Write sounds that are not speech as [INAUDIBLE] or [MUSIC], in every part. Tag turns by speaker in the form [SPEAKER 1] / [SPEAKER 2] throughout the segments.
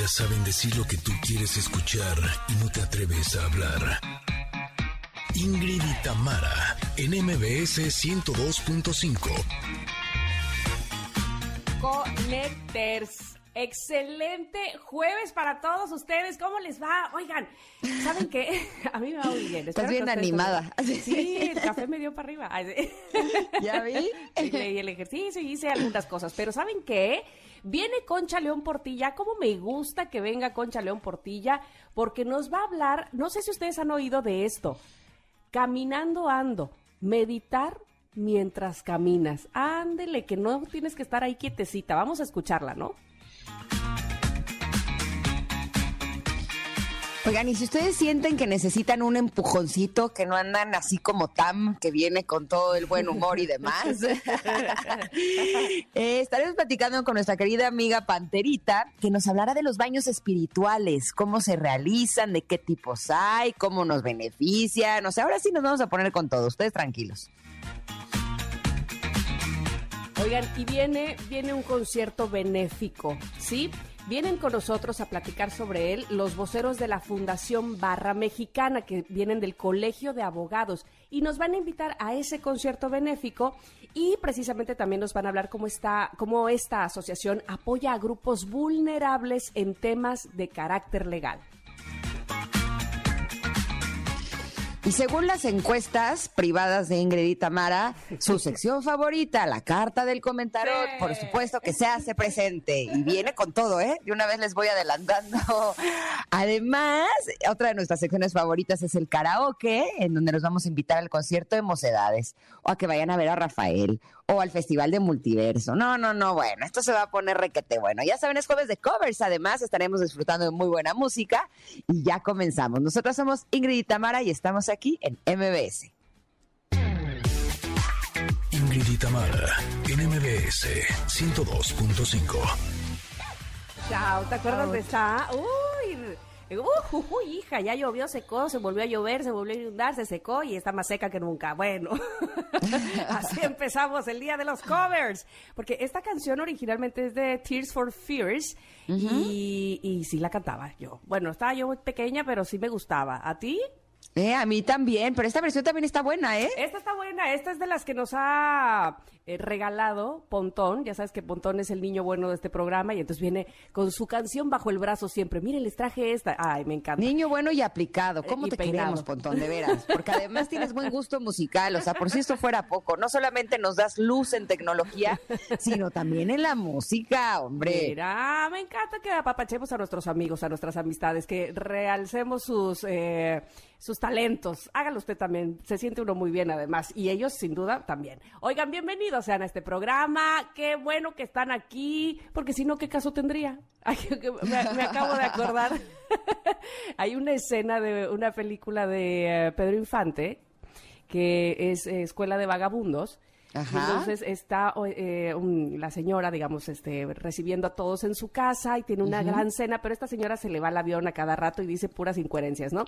[SPEAKER 1] Ellas saben decir lo que tú quieres escuchar y no te atreves a hablar. Ingrid y Tamara, en MBS 102.5.
[SPEAKER 2] Connecters. Excelente jueves para todos ustedes. ¿Cómo les va? Oigan, ¿saben qué? [LAUGHS] A mí me va muy bien.
[SPEAKER 3] Estás bien animada. [LAUGHS]
[SPEAKER 2] Sí, el café me dio para arriba. [LAUGHS]
[SPEAKER 3] ¿Ya vi?
[SPEAKER 2] Y el ejercicio y hice algunas cosas. Pero ¿saben qué? Viene Concha León Portilla. ¿Cómo me gusta que venga Concha León Portilla? Porque nos va a hablar, no sé si ustedes han oído de esto. Caminando ando. Meditar mientras caminas. Ándele, que no tienes que estar ahí quietecita. Vamos a escucharla, ¿no?
[SPEAKER 3] Oigan, y si ustedes sienten que necesitan un empujoncito, que no andan así como Tam, que viene con todo el buen humor y demás, [LAUGHS] eh, estaremos platicando con nuestra querida amiga Panterita, que nos hablará de los baños espirituales, cómo se realizan, de qué tipos hay, cómo nos benefician. O sea, ahora sí nos vamos a poner con todo, ustedes tranquilos.
[SPEAKER 2] Oigan, y viene, viene un concierto benéfico, ¿sí? Vienen con nosotros a platicar sobre él los voceros de la Fundación Barra Mexicana, que vienen del Colegio de Abogados, y nos van a invitar a ese concierto benéfico y precisamente también nos van a hablar cómo está, cómo esta asociación apoya a grupos vulnerables en temas de carácter legal.
[SPEAKER 3] Y según las encuestas privadas de Ingrid y Tamara, su [LAUGHS] sección favorita, la carta del comentario, por supuesto que se hace presente y viene con todo, ¿eh? Y una vez les voy adelantando. Además, otra de nuestras secciones favoritas es el karaoke, en donde nos vamos a invitar al concierto de Mocedades o a que vayan a ver a Rafael o al Festival de Multiverso. No, no, no, bueno, esto se va a poner requete bueno. Ya saben, es jueves de covers, además estaremos disfrutando de muy buena música y ya comenzamos. Nosotros somos Ingrid y Tamara y estamos aquí en MBS.
[SPEAKER 1] Ingrid y Tamara, en MBS 102.5.
[SPEAKER 2] Chao, ¿te acuerdas de esa? Uy, Uh, uy, hija, ya llovió, secó, se volvió a llover, se volvió a inundar, se secó y está más seca que nunca. Bueno, [LAUGHS] así [LAUGHS] empezamos el día de los covers. Porque esta canción originalmente es de Tears for Fears y, y sí la cantaba yo. Bueno, estaba yo muy pequeña, pero sí me gustaba. ¿A ti?
[SPEAKER 3] Eh, a mí también, pero esta versión también está buena, ¿eh?
[SPEAKER 2] Esta está buena, esta es de las que nos ha eh, regalado Pontón, ya sabes que Pontón es el niño bueno de este programa y entonces viene con su canción bajo el brazo siempre. Miren, les traje esta. Ay, me encanta.
[SPEAKER 3] Niño bueno y aplicado. ¿Cómo te queremos, Pontón, de veras? [LAUGHS] Porque además tienes buen gusto musical, o sea, por si esto fuera poco, no solamente nos das luz en tecnología, sino también en la música, hombre.
[SPEAKER 2] Mira, me encanta que apapachemos a nuestros amigos, a nuestras amistades, que realcemos sus... Eh, sus talentos. Hágalo usted también. Se siente uno muy bien además. Y ellos sin duda también. Oigan, bienvenidos sean a este programa. Qué bueno que están aquí. Porque si no, ¿qué caso tendría? [LAUGHS] me, acabo de acordar. [LAUGHS] Hay una escena de una película de eh, Pedro Infante que es eh, Escuela de Vagabundos entonces está eh, la señora, digamos, este, recibiendo a todos en su casa y tiene una gran cena, pero esta señora se le va al avión a cada rato y dice puras incoherencias, ¿no?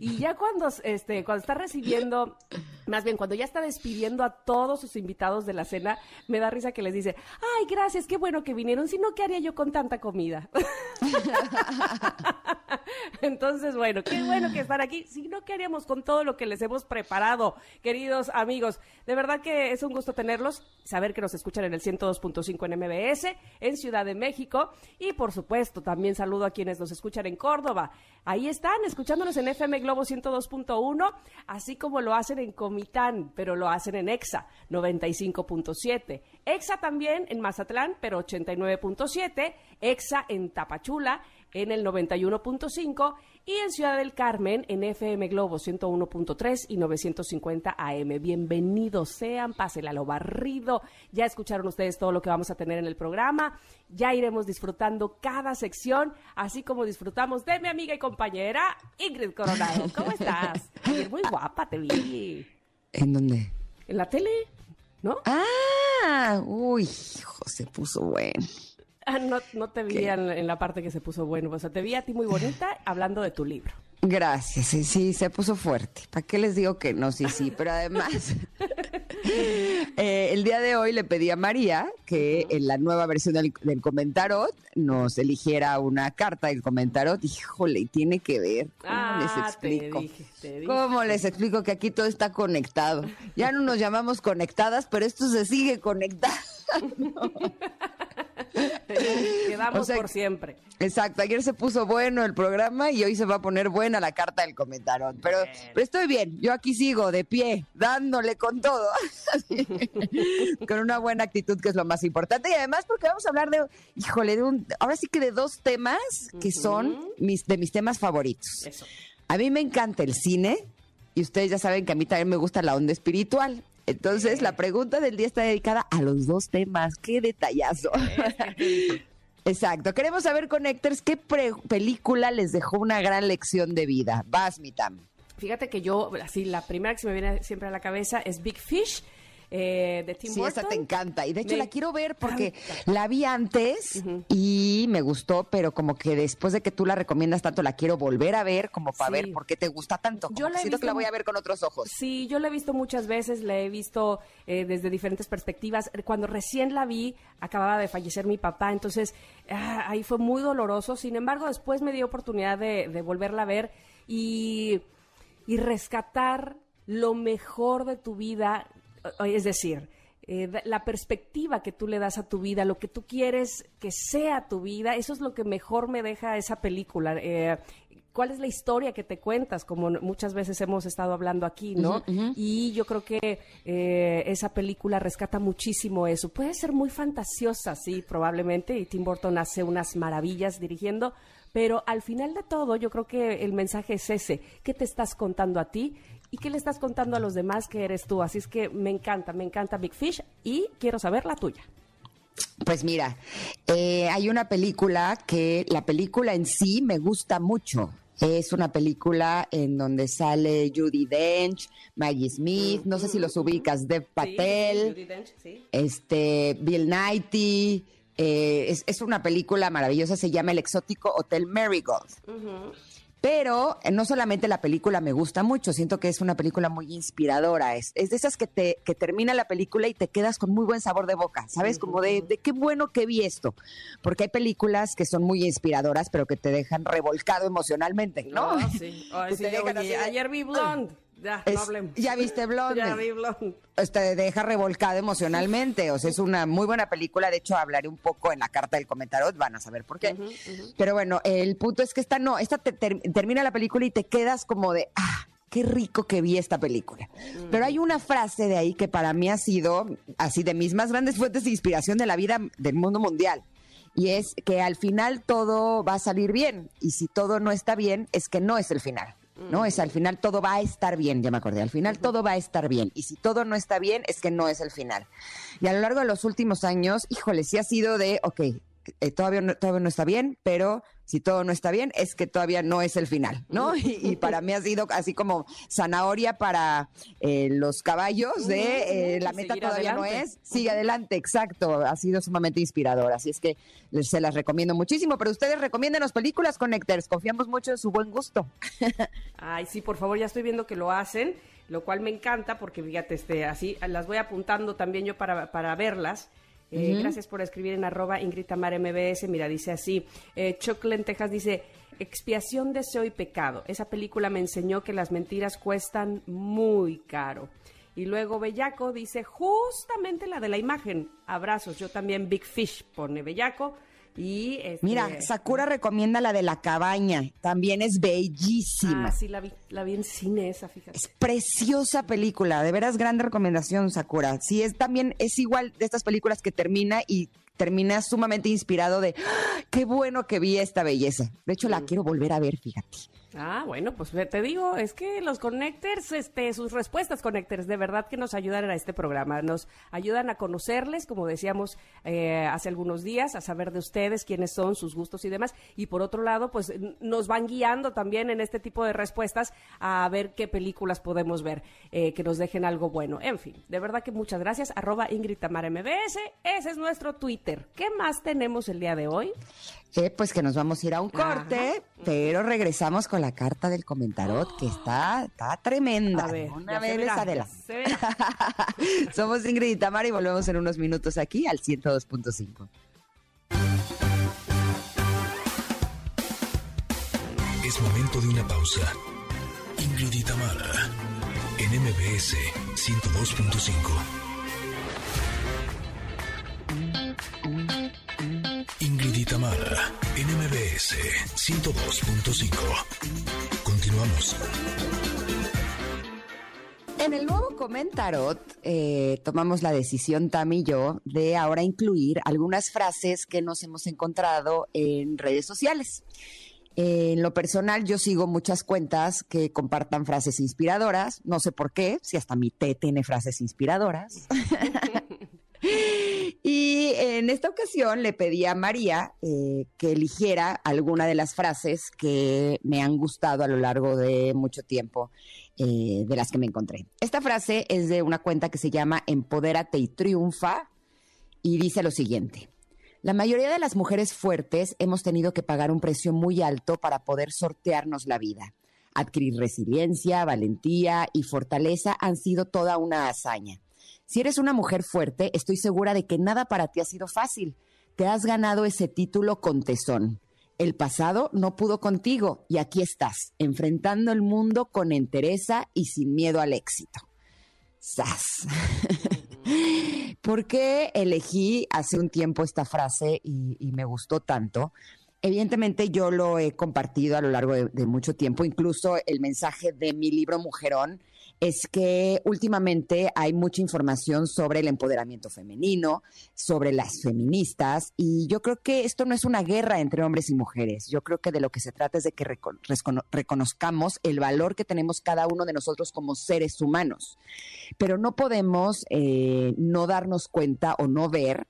[SPEAKER 2] Y ya cuando, este, cuando está recibiendo, más bien cuando ya está despidiendo a todos sus invitados de la cena, me da risa que les dice, ay, gracias, qué bueno que vinieron, si no, ¿qué haría yo con tanta comida? [LAUGHS] Entonces, bueno, qué bueno que están aquí, si no, ¿qué haríamos con todo lo que les hemos preparado, queridos amigos? De verdad que es un gusto tenerlos, saber que nos escuchan en el 102.5 en MBS, en Ciudad de México y por supuesto también saludo a quienes nos escuchan en Córdoba. Ahí están, escuchándonos en FM Globo 102.1, así como lo hacen en Comitán, pero lo hacen en EXA 95.7. EXA también en Mazatlán, pero 89.7. EXA en Tapachula en el 91.5 y en Ciudad del Carmen en FM Globo 101.3 y 950 AM. Bienvenidos sean, pásenla lo barrido. Ya escucharon ustedes todo lo que vamos a tener en el programa. Ya iremos disfrutando cada sección, así como disfrutamos de mi amiga y compañera Ingrid Coronado. ¿Cómo estás? muy guapa te vi.
[SPEAKER 3] ¿En dónde?
[SPEAKER 2] En la tele, ¿no?
[SPEAKER 3] Ah, uy, hijo, se puso bueno.
[SPEAKER 2] Ah, no, no te vi en, la parte que se puso bueno. O sea, te vi a ti muy bonita hablando de tu libro.
[SPEAKER 3] Gracias, sí, sí, se puso fuerte. ¿Para qué les digo que no? Sí, sí, pero además [LAUGHS] Eh, el día de hoy le pedí a María que en la nueva versión del, del Comentarot nos eligiera una carta del Comentarot. Híjole, y tiene que ver. ¿Cómo les
[SPEAKER 2] Ah, te
[SPEAKER 3] explico?
[SPEAKER 2] dije, te dije.
[SPEAKER 3] ¿Cómo les explico que aquí todo está conectado? Ya no nos llamamos conectadas, pero esto se sigue conectando. [LAUGHS] [LAUGHS]
[SPEAKER 2] Quedamos
[SPEAKER 3] O sea,
[SPEAKER 2] por siempre.
[SPEAKER 3] Exacto, ayer se puso bueno el programa y hoy se va a poner buena la carta del comentario. Pero, pero estoy bien, yo aquí sigo de pie, dándole con todo, [LAUGHS] con una buena actitud que es lo más importante. Y además porque vamos a hablar de, híjole, de un, ahora sí que de dos temas que son mis, de mis temas favoritos.
[SPEAKER 2] Eso.
[SPEAKER 3] A mí me encanta el cine y ustedes ya saben que a mí también me gusta la onda espiritual. Entonces, la pregunta del día está dedicada a los dos temas. ¡Qué detallazo! Exacto. Queremos saber, Connectors, ¿qué pre- película les dejó una gran lección de vida? Vas, Mitam.
[SPEAKER 2] Fíjate que yo, así, la primera que se me viene siempre a la cabeza es Big Fish, eh, de Tim
[SPEAKER 3] Sí, esa
[SPEAKER 2] Burton.
[SPEAKER 3] te encanta. Y de hecho
[SPEAKER 2] Me
[SPEAKER 3] la quiero ver porque
[SPEAKER 2] encanta.
[SPEAKER 3] la vi antes y me gustó, pero como que después de que tú la recomiendas tanto, la quiero volver a ver como para
[SPEAKER 2] Sí.
[SPEAKER 3] ver por qué te gusta tanto. Como
[SPEAKER 2] Yo la
[SPEAKER 3] siento que la voy a ver con otros ojos.
[SPEAKER 2] Sí, yo la he visto muchas veces, la he visto eh, desde diferentes perspectivas. Cuando recién la vi, acababa de fallecer mi papá, entonces ah, ahí fue muy doloroso. Sin embargo, después me dio oportunidad de, de volverla a ver y, y rescatar lo mejor de tu vida, es decir, eh, la perspectiva que tú le das a tu vida, lo que tú quieres que sea tu vida, eso es lo que mejor me deja esa película. Eh, ¿Cuál es la historia que te cuentas? Como muchas veces hemos estado hablando aquí, ¿no? Y yo creo que eh, esa película rescata muchísimo eso. Puede ser muy fantasiosa, sí, probablemente, y Tim Burton hace unas maravillas dirigiendo, pero al final de todo yo creo que el mensaje es ese. ¿Qué te estás contando a ti? ¿Y qué le estás contando a los demás que eres tú? Así es que me encanta, me encanta Big Fish y quiero saber la tuya.
[SPEAKER 3] Pues mira, eh, hay una película que la película en sí me gusta mucho. Es una película en donde sale Judy Dench, Maggie Smith, no sé si los ubicas, Dev Patel,
[SPEAKER 2] Judi Dench, sí.
[SPEAKER 3] este Bill Nighy. eh, es, es una película maravillosa, se llama El exótico Hotel Marigold. Pero eh, no solamente la película me gusta mucho, siento que es una película muy inspiradora. Es, es de esas que te que termina la película y te quedas con muy buen sabor de boca, ¿sabes? Como de, de qué bueno que vi esto. Porque hay películas que son muy inspiradoras, pero que te dejan revolcado emocionalmente, ¿no?
[SPEAKER 2] Sí. [LAUGHS] Ay,
[SPEAKER 3] Que
[SPEAKER 2] sí,
[SPEAKER 3] te dejan
[SPEAKER 2] oye,
[SPEAKER 3] así de-
[SPEAKER 2] ayer vi Blonde. Ya,
[SPEAKER 3] Es-
[SPEAKER 2] no hablemos.
[SPEAKER 3] ya viste Blonde. [LAUGHS]
[SPEAKER 2] Ya vi Blonde.
[SPEAKER 3] te deja revolcado emocionalmente. O sea, es una muy buena película. De hecho, hablaré un poco en la carta del comentario. Van a saber por qué. Pero bueno, el punto es que esta no. Esta te- ter- termina la película y te quedas como de, ah, qué rico que vi esta película. Pero hay una frase de ahí que para mí ha sido así de mis más grandes fuentes de inspiración de la vida del mundo mundial. Y es que al final todo va a salir bien. Y si todo no está bien, es que no es el final. ¿No? Es al final todo va a estar bien, ya me acordé, al final todo va a estar bien. Y si todo no está bien, es que no es el final. Y a lo largo de los últimos años, híjole, sí ha sido de, ok, eh, todavía, no, todavía no está bien, pero si todo no está bien, es que todavía no es el final, ¿no? Y, y para mí ha sido así como zanahoria para eh, los caballos de eh, la meta todavía no es, sigue adelante, exacto, ha sido sumamente inspirador, así es que les- se las recomiendo muchísimo, pero ustedes recomiéndenos películas Connectors, confiamos mucho en su buen gusto. [LAUGHS]
[SPEAKER 2] Ay, sí, por favor, ya estoy viendo que lo hacen, lo cual me encanta porque fíjate, este, así las voy apuntando también yo para, para verlas. Eh, Gracias por escribir en arroba Ingrid Tamara MBS. Mira, dice así, eh, Choc Lentejas dice, expiación, deseo y pecado. Esa película me enseñó que las mentiras cuestan muy caro. Y luego Bellaco dice, justamente la de la imagen. Abrazos, yo también Big Fish, pone Bellaco. Y este,
[SPEAKER 3] Mira, Sakura recomienda la de la cabaña, también es bellísima.
[SPEAKER 2] Ah, sí, la vi, la vi en cine esa, fíjate.
[SPEAKER 3] Es preciosa película, de veras grande recomendación, Sakura. Sí, es también, es igual de estas películas que termina y termina sumamente inspirado de ¡Ah! qué bueno que vi esta belleza. De hecho, la quiero volver a ver, fíjate.
[SPEAKER 2] Ah, bueno, pues te digo, es que los connectors, este, sus respuestas connectors, de verdad que nos ayudan a este programa, nos ayudan a conocerles, como decíamos eh, hace algunos días, a saber de ustedes quiénes son, sus gustos y demás, y por otro lado, pues nos van guiando también en este tipo de respuestas a ver qué películas podemos ver, eh, que nos dejen algo bueno. En fin, de verdad que muchas gracias, arroba Ingrid Tamara MBS, ese es nuestro Twitter. ¿Qué más tenemos el día de hoy?
[SPEAKER 3] Eh, pues que nos vamos a ir a un corte, pero regresamos con la carta del comentarot que está, está tremenda.
[SPEAKER 2] A ver,
[SPEAKER 3] Una vez Adela. [LAUGHS] Somos Ingrid y Tamara y volvemos en unos minutos aquí al 102.5.
[SPEAKER 1] Es momento de una pausa. Ingrid y Tamara, en MBS 102.5. Ingrid y Tamara, en MBS 102.5. Continuamos.
[SPEAKER 3] En el nuevo Comentarot eh, tomamos la decisión, Tam y yo, de ahora incluir algunas frases que nos hemos encontrado en redes sociales. En lo personal, yo sigo muchas cuentas que compartan frases inspiradoras. No sé por qué, si hasta mi té tiene frases inspiradoras. [LAUGHS] [LAUGHS] Y en esta ocasión le pedí a María eh, que eligiera alguna de las frases que me han gustado a lo largo de mucho tiempo, eh, de las que me encontré. Esta frase es de una cuenta que se llama Empodérate y Triunfa y dice lo siguiente. La mayoría de las mujeres fuertes hemos tenido que pagar un precio muy alto para poder sortearnos la vida. Adquirir resiliencia, valentía y fortaleza han sido toda una hazaña. Si eres una mujer fuerte, estoy segura de que nada para ti ha sido fácil. Te has ganado ese título con tesón. El pasado no pudo contigo y aquí estás, enfrentando el mundo con entereza y sin miedo al éxito. ¡Sas! [LAUGHS] ¿Por qué elegí hace un tiempo esta frase y, me gustó tanto? Evidentemente yo lo he compartido a lo largo de mucho tiempo, incluso el mensaje de mi libro Mujerón es que últimamente hay mucha información sobre el empoderamiento femenino, sobre las feministas, y yo creo que esto no es una guerra entre hombres y mujeres. Yo creo que de lo que se trata es de que reconozcamos el valor que tenemos cada uno de nosotros como seres humanos. Pero no podemos eh, no darnos cuenta o no ver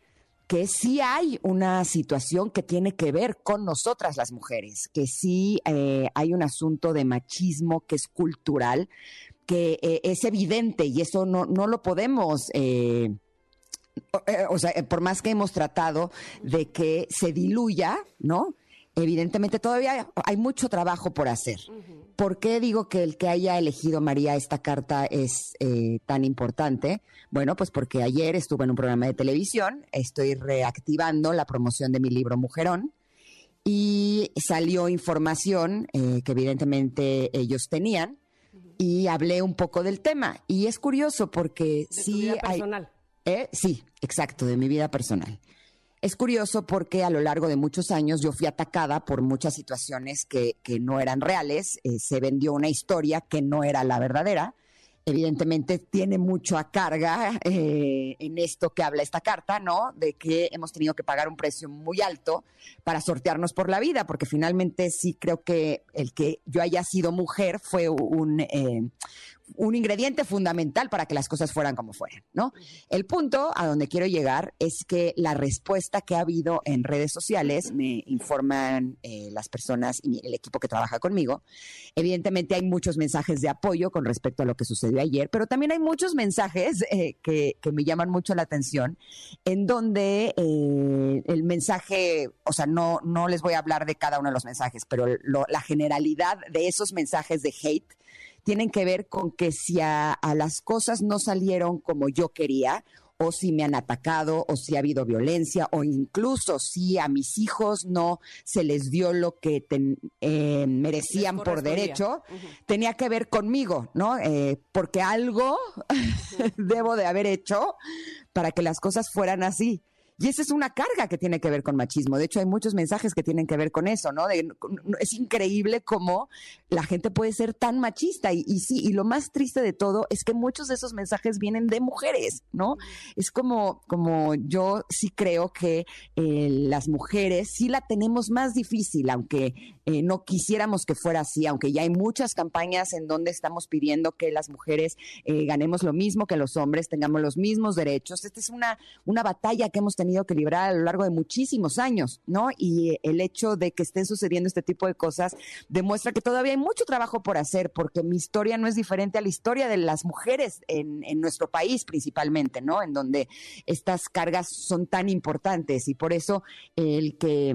[SPEAKER 3] que sí hay una situación que tiene que ver con nosotras las mujeres, que sí eh, hay un asunto de machismo que es cultural, que eh, es evidente y eso no, no lo podemos... eh, o, eh, o sea, eh, por más que hemos tratado de que se diluya, ¿no? Evidentemente todavía hay mucho trabajo por hacer. ¿Por qué digo que el que haya elegido María esta carta es eh, tan importante? Bueno, pues porque ayer estuve en un programa de televisión, estoy reactivando la promoción de mi libro Mujerón y salió información eh, que evidentemente ellos tenían y hablé un poco del tema. Y es curioso porque
[SPEAKER 2] De tu
[SPEAKER 3] sí
[SPEAKER 2] vida
[SPEAKER 3] hay...
[SPEAKER 2] personal.
[SPEAKER 3] Eh, sí, exacto, de mi vida personal. Es curioso porque a lo largo de muchos años yo fui atacada por muchas situaciones que, que no eran reales. Eh, se vendió una historia que no era la verdadera. Evidentemente tiene mucho a carga eh, en esto que habla esta carta, ¿no? De que hemos tenido que pagar un precio muy alto para sortearnos por la vida, porque finalmente sí creo que el que yo haya sido mujer fue un, eh, un ingrediente fundamental para que las cosas fueran como fueran, ¿no? El punto a donde quiero llegar es que la respuesta que ha habido en redes sociales, me informan eh, las personas y el equipo que trabaja conmigo, evidentemente hay muchos mensajes de apoyo con respecto a lo que sucedió ayer, pero también hay muchos mensajes eh, que, que me llaman mucho la atención, en donde eh, el mensaje, o sea, no, no les voy a hablar de cada uno de los mensajes, pero lo- la generalidad de esos mensajes de hate tienen que ver con que si a, a las cosas no salieron como yo quería, o si me han atacado, o si ha habido violencia, o incluso si a mis hijos no se les dio lo que ten- eh, merecían por derecho, tenía que ver conmigo, ¿no? Eh, porque algo [LAUGHS] debo de haber hecho para que las cosas fueran así. Y esa es una carga que tiene que ver con machismo. De hecho, hay muchos mensajes que tienen que ver con eso, ¿no? Es increíble cómo la gente puede ser tan machista. Y, y sí, y lo más triste de todo es que muchos de esos mensajes vienen de mujeres, ¿no? Es como, como yo sí creo que eh, las mujeres sí la tenemos más difícil, aunque eh, no quisiéramos que fuera así, aunque ya hay muchas campañas en donde estamos pidiendo que las mujeres eh, ganemos lo mismo que los hombres, tengamos los mismos derechos. Esta es una, una batalla que hemos tenido que librar a lo largo de muchísimos años, ¿no? Y eh, el hecho de que estén sucediendo este tipo de cosas demuestra que todavía hay mucho trabajo por hacer, porque mi historia no es diferente a la historia de las mujeres en, en nuestro país principalmente, ¿no? En donde estas cargas son tan importantes y por eso el que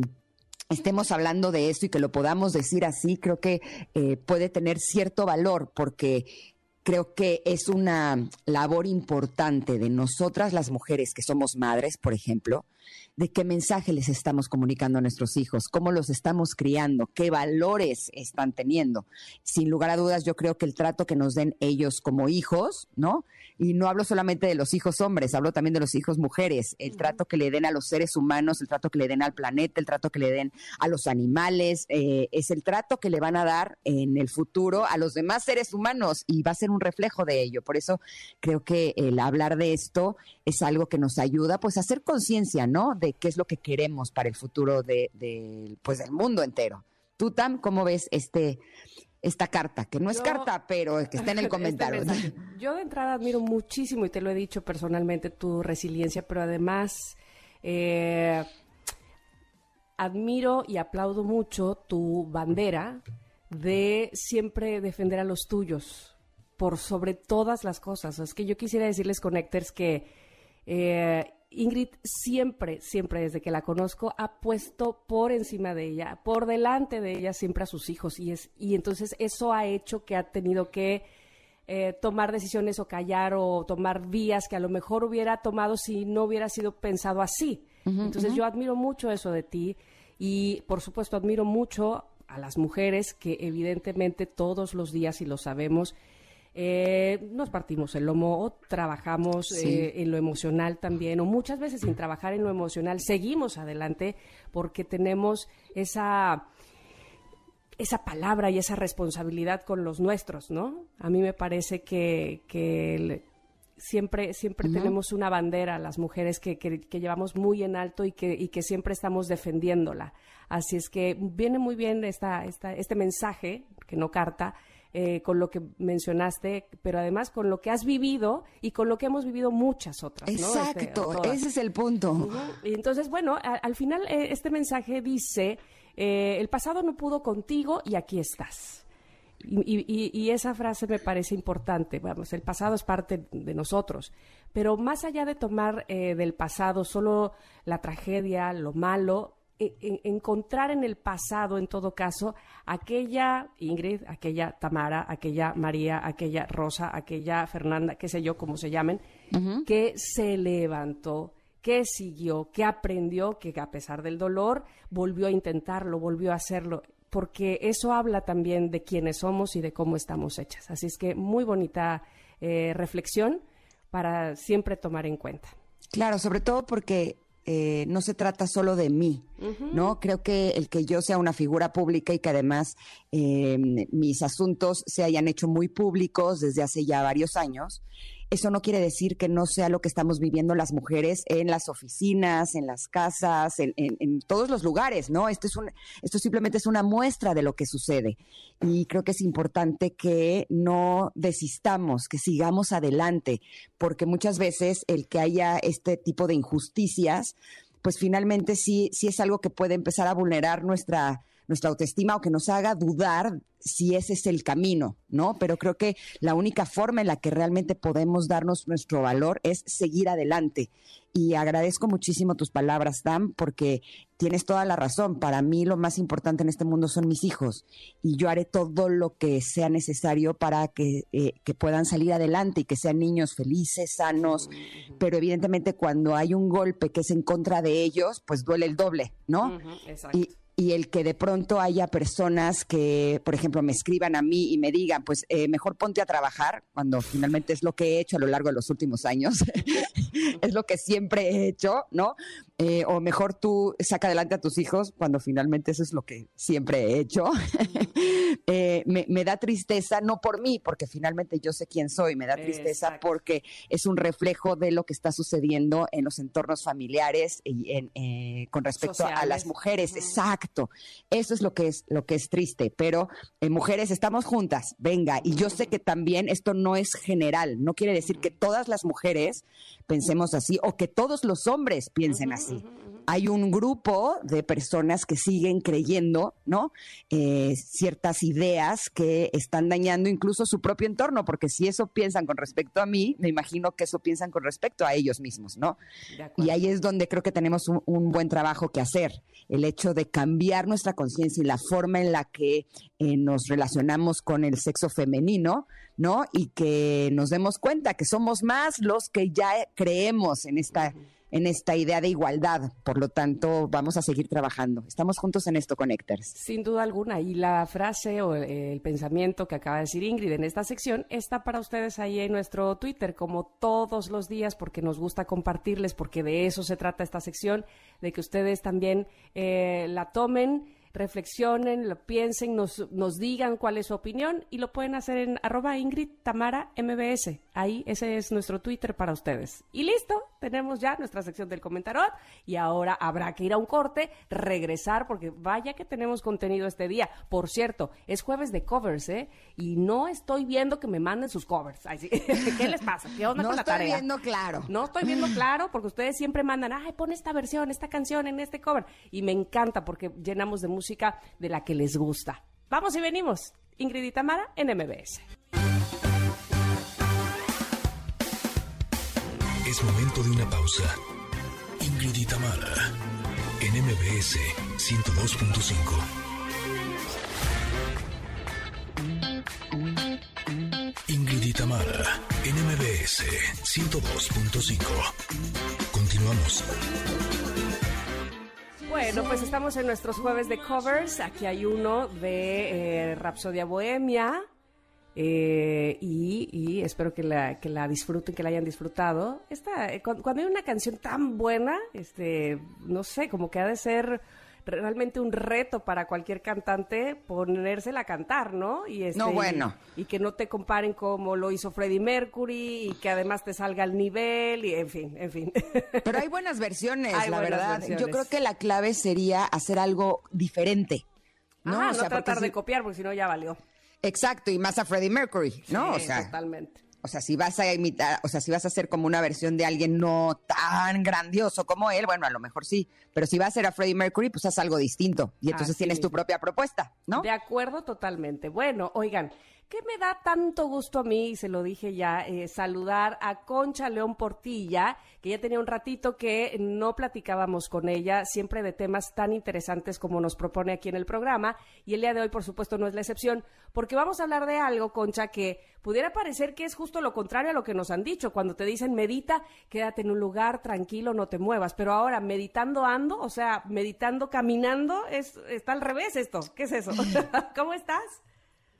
[SPEAKER 3] estemos hablando de esto y que lo podamos decir así, creo que eh, puede tener cierto valor porque creo que es una labor importante de nosotras las mujeres que somos madres, por ejemplo, de qué mensaje les estamos comunicando a nuestros hijos, cómo los estamos criando, qué valores están teniendo. Sin lugar a dudas, yo creo que el trato que nos den ellos como hijos, ¿no? Y no hablo solamente de los hijos hombres, hablo también de los hijos mujeres, el trato que le den a los seres humanos, el trato que le den al planeta, el trato que le den a los animales, eh, es el trato que le van a dar en el futuro a los demás seres humanos y va a ser un reflejo de ello. Por eso creo que el hablar de esto es algo que nos ayuda pues a hacer conciencia, ¿no? De qué es lo que queremos para el futuro de, pues, del mundo entero. Tú, Tam, ¿cómo ves este, esta carta? Que no es carta, pero que está en el [LAUGHS] este comentario.
[SPEAKER 2] Yo de entrada admiro muchísimo, y te lo he dicho personalmente, tu resiliencia, pero además... Eh, admiro y aplaudo mucho tu bandera de siempre defender a los tuyos por sobre todas las cosas. Es que yo quisiera decirles, Connectors, que eh, Ingrid siempre, siempre desde que la conozco, ha puesto por encima de ella, por delante de ella siempre a sus hijos. Y, es, y entonces eso ha hecho que ha tenido que eh, tomar decisiones o callar o tomar vías que a lo mejor hubiera tomado si no hubiera sido pensado así. entonces yo admiro mucho eso de ti y por supuesto admiro mucho a las mujeres que evidentemente todos los días, y lo sabemos, eh, nos partimos el lomo o trabajamos eh, en lo emocional también, o muchas veces sin trabajar en lo emocional, seguimos adelante porque tenemos esa esa palabra y esa responsabilidad con los nuestros, ¿no? A mí me parece que, siempre, siempre tenemos una bandera, las mujeres, que, que, llevamos muy en alto y que, y que siempre estamos defendiéndola. Así es que viene muy bien esta, esta, este mensaje, que no carta, eh, con lo que mencionaste, pero además con lo que has vivido y con lo que hemos vivido muchas otras.
[SPEAKER 3] Exacto, ese es el punto.
[SPEAKER 2] Y entonces, bueno, al final eh, este mensaje dice, eh, el pasado no pudo contigo y aquí estás. Y, esa frase me parece importante. Vamos, el pasado es parte de nosotros. Pero más allá de tomar del pasado solo la tragedia, lo malo, encontrar en el pasado, en todo caso, aquella Ingrid, aquella Tamara, aquella María, aquella Rosa, aquella Fernanda, qué sé yo, cómo se llamen, que se levantó, que siguió, que aprendió, que a pesar del dolor volvió a intentarlo, volvió a hacerlo, porque eso habla también de quiénes somos y de cómo estamos hechas. Así es que muy bonita eh, reflexión para siempre tomar en cuenta.
[SPEAKER 3] Claro, sobre todo porque eh, no se trata solo de mí, ¿no? Creo que el que yo sea una figura pública y que además eh, mis asuntos se hayan hecho muy públicos desde hace ya varios años, eso no quiere decir que no sea lo que estamos viviendo las mujeres en las oficinas, en las casas, en, todos los lugares, ¿no? Esto, es un, esto simplemente es una muestra de lo que sucede. Y creo que es importante que no desistamos, que sigamos adelante, porque muchas veces el que haya este tipo de injusticias, pues finalmente sí, sí es algo que puede empezar a vulnerar nuestra nuestra autoestima o que nos haga dudar si ese es el camino, ¿no? Pero creo que la única forma en la que realmente podemos darnos nuestro valor es seguir adelante. Y agradezco muchísimo tus palabras, Dan, porque tienes toda la razón. Para mí lo más importante en este mundo son mis hijos y yo haré todo lo que sea necesario para que, eh, puedan salir adelante y que sean niños felices, sanos. Pero evidentemente cuando hay un golpe que es en contra de ellos, pues duele el doble, ¿no? exacto y el que de pronto haya personas que, por ejemplo, me escriban a mí y me digan, pues eh, mejor ponte a trabajar, cuando finalmente es lo que he hecho a lo largo de los últimos años, [LAUGHS] es lo que siempre he hecho, ¿no? Eh, o mejor tú saca adelante a tus hijos, cuando finalmente eso es lo que siempre he hecho. [LAUGHS] Eh, me, da tristeza, no por mí, porque finalmente yo sé quién soy, me da tristeza porque es un reflejo de lo que está sucediendo en los entornos familiares y en, con respecto a las mujeres, exacto Exacto. Eso es lo que es lo que es triste, pero eh, mujeres estamos juntas, venga, y yo sé que también esto no es general, no quiere decir que todas las mujeres pensemos así o que todos los hombres piensen así. Hay un grupo de personas que siguen creyendo, ¿no? Eh, ciertas ideas que están dañando incluso su propio entorno, porque si eso piensan con respecto a mí, me imagino que eso piensan con respecto a ellos mismos, ¿no? Y ahí es donde creo que tenemos un, un, buen trabajo que hacer, el hecho de cambiar nuestra conciencia y la forma en la que eh, nos relacionamos con el sexo femenino, ¿no? Y que nos demos cuenta que somos más los que ya creemos en esta en esta idea de igualdad. Por lo tanto, vamos a seguir trabajando. Estamos juntos en esto, Connectors.
[SPEAKER 2] Sin duda alguna. Y la frase o el, pensamiento que acaba de decir Ingrid en esta sección está para ustedes ahí en nuestro Twitter, como todos los días, porque nos gusta compartirles, porque de eso se trata esta sección, de que ustedes también eh, la tomen reflexionen, lo piensen, nos, nos digan cuál es su opinión y lo pueden hacer en arroba Ingrid Tamara MBS. Ahí ese es nuestro Twitter para ustedes. Y listo, tenemos ya nuestra sección del comentarot y ahora habrá que ir a un corte, regresar porque vaya que tenemos contenido este día. Por cierto, es jueves de covers, ¿eh? Y no estoy viendo que me manden sus covers. [LAUGHS] ¿Qué les pasa? ¿Qué onda
[SPEAKER 3] no
[SPEAKER 2] con la tarea?
[SPEAKER 3] No estoy viendo claro.
[SPEAKER 2] No estoy viendo claro porque ustedes siempre mandan, ay, pon esta versión, esta canción en este cover. Y me encanta porque llenamos de música música de la que les gusta. Vamos y venimos. Ingrid y Tamara en MBS.
[SPEAKER 1] Es momento de una pausa. Ingrid y en MBS 102.5. Ingrid y en MBS 102.5. Continuamos.
[SPEAKER 2] Bueno, pues estamos en nuestros jueves de covers. Aquí hay uno de eh, Rapsodia Bohemia. Eh, y, espero que la, que la disfruten, que la hayan disfrutado. Esta, eh, cuando, cuando, hay una canción tan buena, este, no sé, como que ha de ser realmente un reto para cualquier cantante ponérsela a cantar, ¿no?
[SPEAKER 3] Y este, no, bueno.
[SPEAKER 2] Y, que no te comparen como lo hizo Freddie Mercury y que además te salga al nivel y en fin, en fin.
[SPEAKER 3] Pero hay [LAUGHS] buenas versiones, la verdad. Yo creo que la clave sería hacer algo diferente.
[SPEAKER 2] No, ah, no tratar de copiar porque si no ya valió.
[SPEAKER 3] Exacto, y más a Freddie Mercury, ¿no?
[SPEAKER 2] o sea, totalmente.
[SPEAKER 3] O sea, si vas a imitar, o sea, si vas a hacer como una versión de alguien no tan grandioso como él, bueno, a lo mejor sí. Pero si vas a ser a Freddie Mercury, pues haz algo distinto. Y entonces tienes tu propia propuesta, ¿no?
[SPEAKER 2] De acuerdo, totalmente. Bueno, oigan, ¿qué me da tanto gusto a mí, y se lo dije ya, eh, saludar a Concha León Portilla, que ya tenía un ratito que no platicábamos con ella, siempre de temas tan interesantes como nos propone aquí en el programa. Y el día de hoy, por supuesto, no es la excepción, porque vamos a hablar de algo, Concha, que pudiera parecer que es justo lo contrario a lo que nos han dicho. Cuando te dicen medita, quédate en un lugar tranquilo, no te muevas. Pero ahora, meditando ando, o sea, meditando caminando, es, está al revés esto. ¿Qué es eso? [LAUGHS] ¿Cómo estás?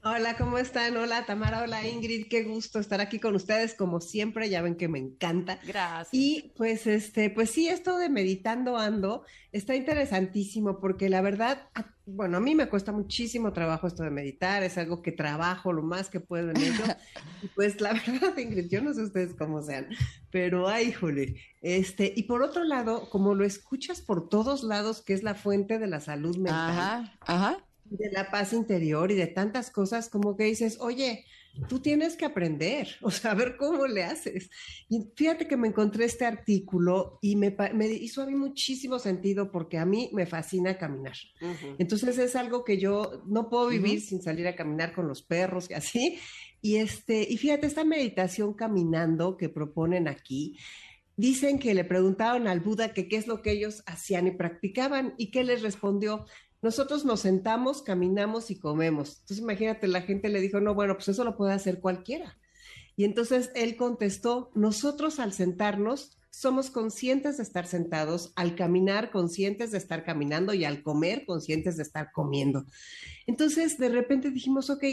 [SPEAKER 4] Hola, ¿cómo están? Hola, Tamara, hola, Ingrid, qué gusto estar aquí con ustedes, como siempre, ya ven que me encanta.
[SPEAKER 2] Gracias.
[SPEAKER 4] Y pues, este, pues sí, esto de meditando ando está interesantísimo porque la verdad, bueno, a mí me cuesta muchísimo trabajo esto de meditar, es algo que trabajo lo más que puedo en ello. [LAUGHS] y pues la verdad, Ingrid, yo no sé ustedes cómo sean, pero ay, jole, este, y por otro lado, como lo escuchas por todos lados, que es la fuente de la salud mental.
[SPEAKER 3] Ajá, ajá
[SPEAKER 4] de la paz interior y de tantas cosas como que dices, oye, tú tienes que aprender, [LAUGHS] o sea, a ver cómo le haces. Y fíjate que me encontré este artículo y me, hizo a mí muchísimo sentido porque a mí me fascina caminar. Entonces es algo que yo no puedo vivir sin salir a caminar con los perros y así. Y, este, y fíjate, esta meditación caminando que proponen aquí, Dicen que le preguntaron al Buda que qué es lo que ellos hacían y practicaban y que les respondió, nosotros nos sentamos, caminamos y comemos. Entonces imagínate, la gente le dijo, no, bueno, pues eso lo puede hacer cualquiera. Y entonces él contestó, nosotros al sentarnos somos conscientes de estar sentados, al caminar conscientes de estar caminando y al comer conscientes de estar comiendo. Entonces de repente dijimos, ok,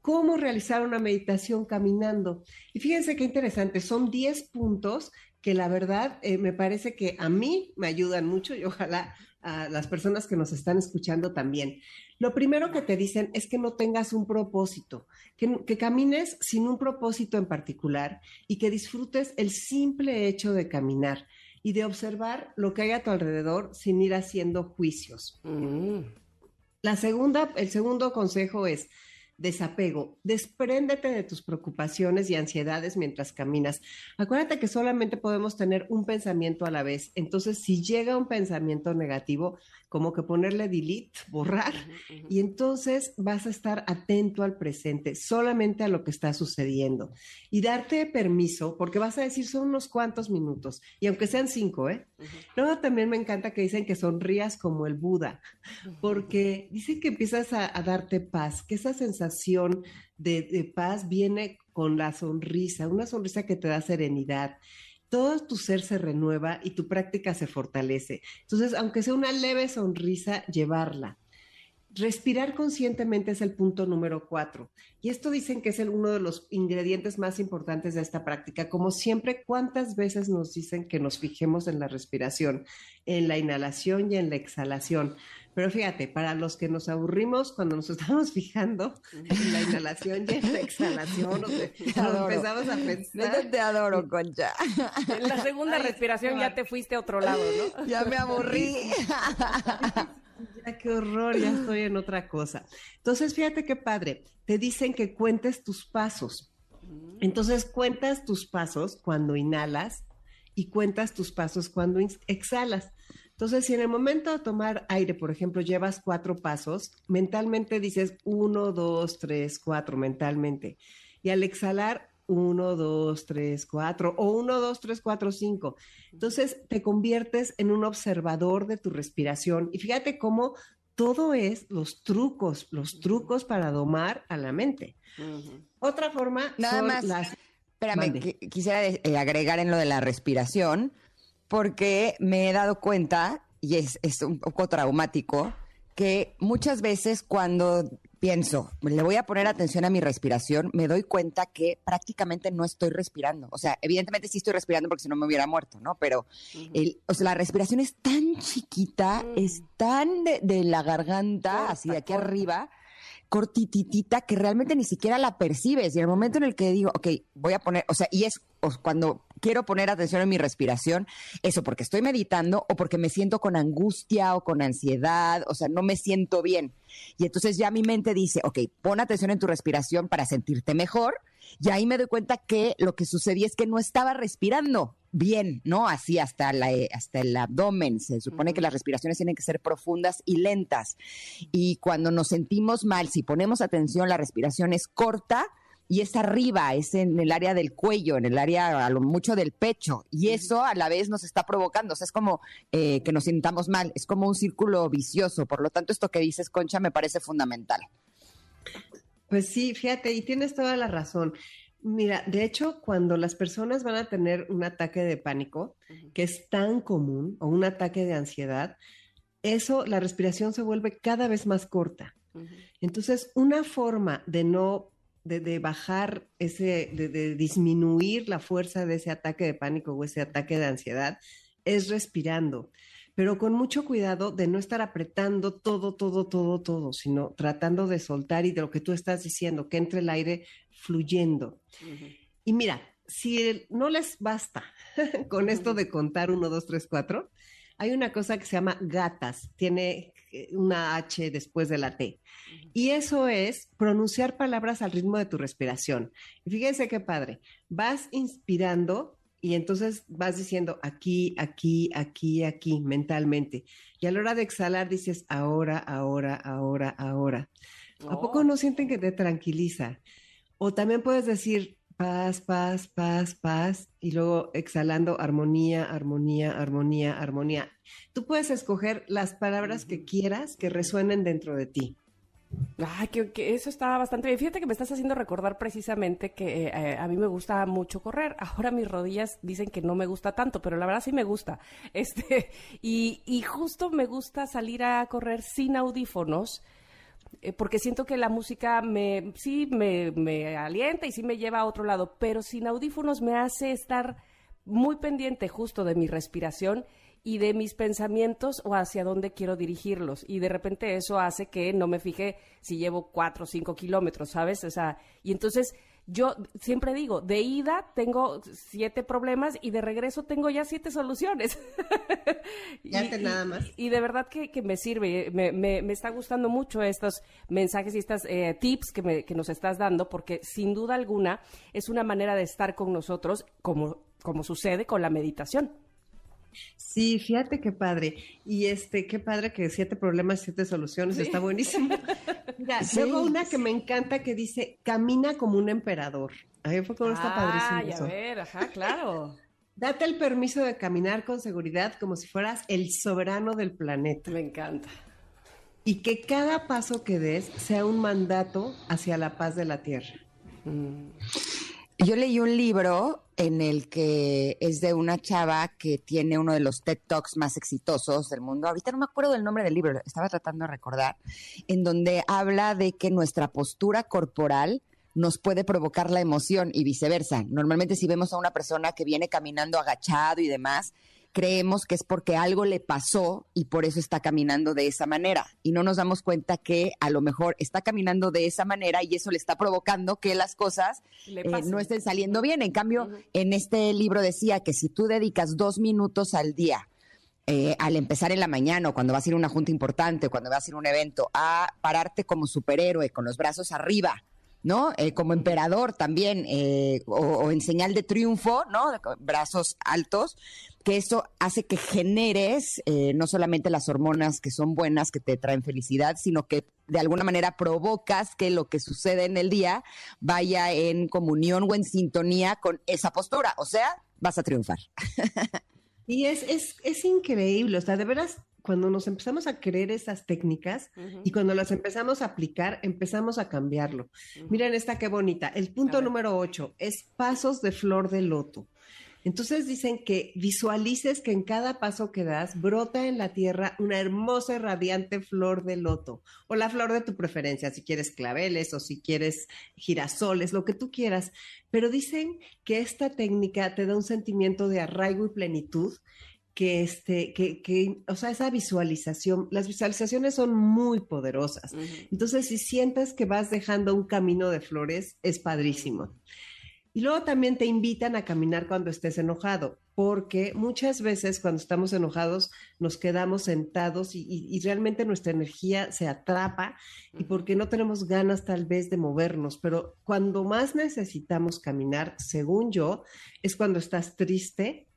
[SPEAKER 4] ¿cómo realizar una meditación caminando? Y fíjense qué interesante, son 10 puntos que la verdad eh, me parece que a mí me ayudan mucho y ojalá a las personas que nos están escuchando también. Lo primero que te dicen es que no tengas un propósito, que, que, camines sin un propósito en particular y que disfrutes el simple hecho de caminar y de observar lo que hay a tu alrededor sin ir haciendo juicios. Mm. La segunda, el segundo consejo es, desapego. Despréndete de tus preocupaciones y ansiedades mientras caminas. Acuérdate que solamente podemos tener un pensamiento a la vez. Entonces, si llega un pensamiento negativo, como que ponerle delete, borrar, y entonces vas a estar atento al presente, solamente a lo que está sucediendo. Y darte permiso, porque vas a decir son unos cuantos minutos, y aunque sean cinco, ¿eh? Luego también me encanta que dicen que sonrías como el Buda, porque dicen que empiezas a, darte paz, que esa sensación de, de paz viene con la sonrisa, una sonrisa que te da serenidad todo tu ser se renueva y tu práctica se fortalece. Entonces, aunque sea una leve sonrisa, llevarla. Respirar conscientemente es el punto número cuatro. Y esto dicen que es el, uno de los ingredientes más importantes de esta práctica. Como siempre, ¿cuántas veces nos dicen que nos fijemos en la respiración, en la inhalación y en la exhalación? Pero fíjate, para los que nos aburrimos cuando nos [LAUGHS] estamos fijando en la inhalación y en la exhalación, o empezamos a pensar.
[SPEAKER 3] te adoro, Concha.
[SPEAKER 2] En la segunda respiración ya te fuiste a otro lado, ¿no?
[SPEAKER 3] Ya me aburrí.
[SPEAKER 4] Ya, qué horror, ya estoy en otra cosa. Entonces, fíjate qué padre. Te dicen que cuentes tus pasos. Entonces, cuentas tus pasos cuando inhalas y cuentas tus pasos cuando exhalas. Entonces, si en el momento de tomar aire, por ejemplo, llevas cuatro pasos, mentalmente dices uno, dos, tres, cuatro, mentalmente. Y al exhalar, uno, dos, tres, cuatro, o uno, dos, tres, cuatro, cinco. Entonces, te conviertes en un observador de tu respiración. Y fíjate cómo todo es los trucos, los trucos para domar a la mente. Otra forma
[SPEAKER 3] Nada más. Espérame, quisiera eh, agregar en lo de la respiración porque me he dado cuenta, y es, un poco traumático, que muchas veces cuando pienso, le voy a poner atención a mi respiración, me doy cuenta que prácticamente no estoy respirando. O sea, evidentemente sí estoy respirando porque si no me hubiera muerto, ¿no? Pero o sea, la respiración es tan chiquita, es tan de, la garganta, así de aquí arriba, cortititita, que realmente ni siquiera la percibes. Y el momento en el que digo, ok, voy a poner, o sea, y es cuando quiero poner atención en mi respiración, eso porque estoy meditando o porque me siento con angustia o con ansiedad, o sea, no me siento bien. Y entonces ya mi mente dice, ok, pon atención en tu respiración para sentirte mejor. Y ahí me doy cuenta que lo que sucedía es que no estaba respirando bien, ¿no? Así hasta, la, hasta el abdomen. Se supone que las respiraciones tienen que ser profundas y lentas. Y cuando nos sentimos mal, si ponemos atención, la respiración es corta y es arriba, es en el área del cuello, en el área a lo mucho del pecho, y eso a la vez nos está provocando, o sea, es como eh, que nos sintamos mal, es como un círculo vicioso, por lo tanto esto que dices, Concha, me parece fundamental.
[SPEAKER 4] Pues sí, fíjate, y tienes toda la razón. Mira, de hecho, cuando las personas van a tener un ataque de pánico, que es tan común, o un ataque de ansiedad, eso, la respiración se vuelve cada vez más corta. Entonces, una forma de no de, bajar ese, de, disminuir la fuerza de ese ataque de pánico o ese ataque de ansiedad es respirando, pero con mucho cuidado de no estar apretando todo, todo, todo, todo, sino tratando de soltar y de lo que tú estás diciendo, que entre el aire fluyendo. Y mira, si no les basta [LAUGHS] con esto de contar uno, dos, tres, cuatro, hay una cosa que se llama gatas, tiene una H después de la T. Y eso es pronunciar palabras al ritmo de tu respiración. Y fíjense qué padre. Vas inspirando y entonces vas diciendo aquí, aquí, aquí, aquí, mentalmente. Y a la hora de exhalar dices ahora, ahora, ahora, ahora. ¿A poco oh. no sienten que te tranquiliza? O también puedes decir paz, paz, paz, paz, y luego exhalando armonía, armonía, armonía, armonía. Tú puedes escoger las palabras que quieras que resuenen dentro de ti.
[SPEAKER 2] Ay, que, eso está bastante bien. Fíjate que me estás haciendo recordar precisamente que eh, a mí me gusta mucho correr. Ahora mis rodillas dicen que no me gusta tanto, pero la verdad sí me gusta. [LAUGHS] Este, y, y justo me gusta salir a correr sin audífonos eh, porque siento que la música me, sí me, me alienta y sí me lleva a otro lado, pero sin audífonos me hace estar muy pendiente justo de mi respiración y de mis pensamientos o hacia dónde quiero dirigirlos. Y de repente eso hace que no me fije si llevo cuatro o cinco kilómetros, ¿sabes? O sea, y entonces yo siempre digo, de ida tengo siete problemas y de regreso tengo ya siete soluciones. [LAUGHS]
[SPEAKER 4] Ya y, nada más.
[SPEAKER 2] Y, de verdad que, me sirve, me, me, está gustando mucho estos mensajes y estos eh, tips que, me, que nos estás dando, porque sin duda alguna es una manera de estar con nosotros como, como sucede con la meditación.
[SPEAKER 4] Sí, fíjate qué padre. Y este, qué padre que siete problemas, siete soluciones, está buenísimo. Mira, [LAUGHS] luego una que me encanta que dice, camina como un emperador. A mí fue como está padrísimo.
[SPEAKER 2] Ah, a ver, ajá, claro. [LAUGHS]
[SPEAKER 4] Date el permiso de caminar con seguridad como si fueras el soberano del planeta.
[SPEAKER 2] Me encanta.
[SPEAKER 4] Y que cada paso que des sea un mandato hacia la paz de la tierra.
[SPEAKER 3] Mm. Yo leí un libro en el que es de una chava que tiene uno de los TED Talks más exitosos del mundo. Ahorita no me acuerdo del nombre del libro, estaba tratando de recordar, en donde habla de que nuestra postura corporal nos puede provocar la emoción y viceversa. Normalmente si vemos a una persona que viene caminando agachado y demás, creemos que es porque algo le pasó y por eso está caminando de esa manera. Y no nos damos cuenta que a lo mejor está caminando de esa manera y eso le está provocando que las cosas eh, no estén saliendo bien. En cambio, en este libro decía que si tú dedicas dos minutos al día, eh, al empezar en la mañana o cuando vas a ir a una junta importante o cuando vas a ir a un evento, a pararte como superhéroe con los brazos arriba, ¿no? Eh, como emperador también, o, o, en señal de triunfo, ¿no? Brazos altos, que eso hace que generes eh, no solamente las hormonas que son buenas, que te traen felicidad, sino que de alguna manera provocas que lo que sucede en el día vaya en comunión o en sintonía con esa postura. O sea, vas a triunfar. [LAUGHS]
[SPEAKER 4] Y es, es, es increíble, o sea, de veras, cuando nos empezamos a creer esas técnicas y cuando las empezamos a aplicar, empezamos a cambiarlo. Miren esta qué bonita. El punto número ocho es pasos de flor de loto. Entonces dicen que visualices que en cada paso que das brota en la tierra una hermosa y radiante flor de loto o la flor de tu preferencia, si quieres claveles o si quieres girasoles, lo que tú quieras. Pero dicen que esta técnica te da un sentimiento de arraigo y plenitud que este, que, que, o sea, esa visualización, las visualizaciones son muy poderosas. Entonces, si sientes que vas dejando un camino de flores, es padrísimo. Y luego también te invitan a caminar cuando estés enojado, porque muchas veces cuando estamos enojados nos quedamos sentados y, realmente nuestra energía se atrapa y porque no tenemos ganas tal vez de movernos, pero cuando más necesitamos caminar, según yo, es cuando estás triste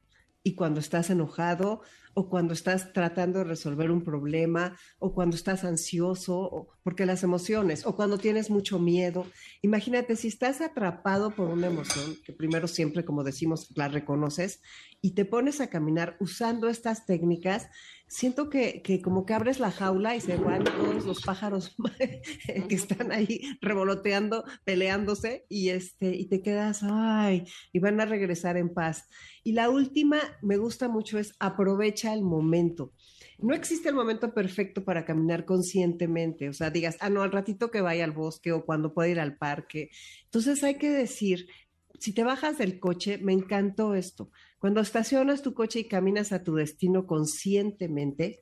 [SPEAKER 4] y cuando estás enojado o cuando estás tratando de resolver un problema, o cuando estás ansioso, porque las emociones, o cuando tienes mucho miedo. Imagínate, si estás atrapado por una emoción, que primero siempre, como decimos, la reconoces, y te pones a caminar usando estas técnicas, siento que, que, como que abres la jaula y se van todos los pájaros [LAUGHS] que están ahí revoloteando, peleándose y, este, y te quedas, ay, y van a regresar en paz. Y la última me gusta mucho es aprovecha el momento. No existe el momento perfecto para caminar conscientemente, o sea, digas, ah, no, al ratito que vaya al bosque o cuando pueda ir al parque. Entonces hay que decir, si te bajas del coche, me encantó esto cuando estacionas tu coche y caminas a tu destino conscientemente,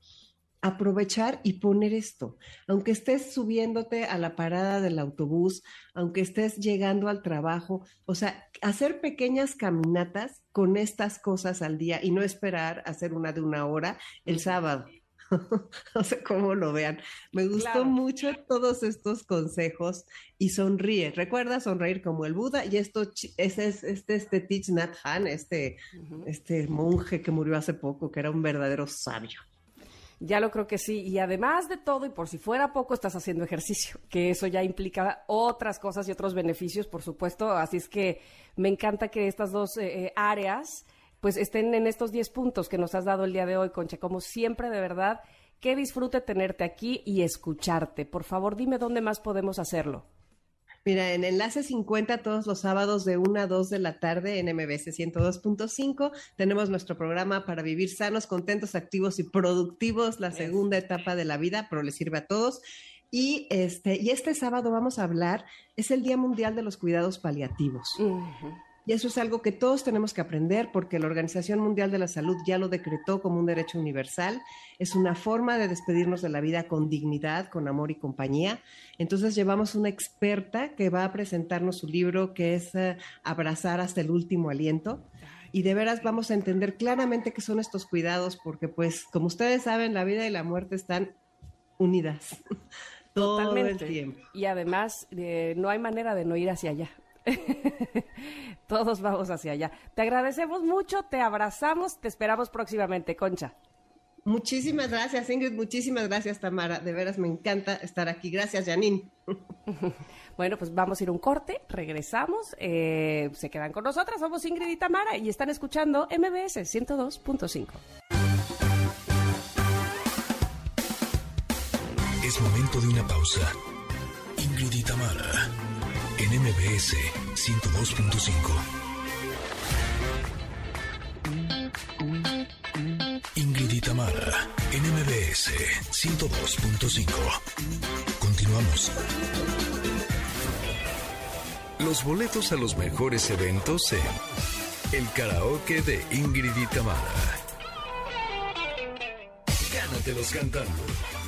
[SPEAKER 4] aprovechar y poner esto. Aunque estés subiéndote a la parada del autobús, aunque estés llegando al trabajo, o sea, hacer pequeñas caminatas con estas cosas al día y no esperar hacer una de una hora el sábado. [LAUGHS] no sé cómo lo vean. Me gustó mucho todos estos consejos y sonríe. Recuerda sonreír como el Buda y esto ese es este este Han, este este monje que murió hace poco, que era un verdadero sabio.
[SPEAKER 2] Ya lo creo que sí. Y además de todo, y por si fuera poco, estás haciendo ejercicio, [LAUGHS] que eso ya implica otras cosas y otros beneficios, por supuesto. Así es que me encanta que estas dos eh, eh, áreas pues estén en estos 10 puntos que nos has dado el día de hoy, Concha. Como siempre, de verdad, qué disfrute tenerte aquí y escucharte. Por favor, dime dónde más podemos hacerlo.
[SPEAKER 4] Mira, en Enlace 50 todos los sábados de 1 a 2 de la tarde en MBS 102.5 tenemos nuestro programa para vivir sanos, contentos, activos y productivos, la segunda etapa de la vida, pero le sirve a todos. Y este, y este sábado vamos a hablar, es el Día Mundial de los Cuidados Paliativos. Y eso es algo que todos tenemos que aprender porque la Organización Mundial de la Salud ya lo decretó como un derecho universal. Es una forma de despedirnos de la vida con dignidad, con amor y compañía. Entonces llevamos una experta que va a presentarnos su libro que es eh, Abrazar hasta el último aliento y de veras vamos a entender claramente qué son estos cuidados, porque pues como ustedes saben, la vida y la muerte están unidas [LAUGHS] todo el tiempo.
[SPEAKER 2] Y además, eh, no hay manera de no ir hacia allá. [LAUGHS] Todos vamos hacia allá. Te agradecemos mucho, te abrazamos, te esperamos próximamente, Concha.
[SPEAKER 4] Muchísimas gracias, Ingrid. Muchísimas gracias, Tamara. De veras me encanta estar aquí. Gracias, Janine. [LAUGHS]
[SPEAKER 2] bueno, pues vamos a ir un corte, regresamos, eh, se quedan con nosotras. Somos Ingrid y Tamara y están escuchando MBS 102.5.
[SPEAKER 1] Es momento de una pausa. Ingrid y Tamara en MBS 102.5. Ingrid y Tamara, en MBS 102.5. Continuamos. Los boletos a los mejores eventos en el karaoke de Ingrid y Tamara. Gánatelos cantando.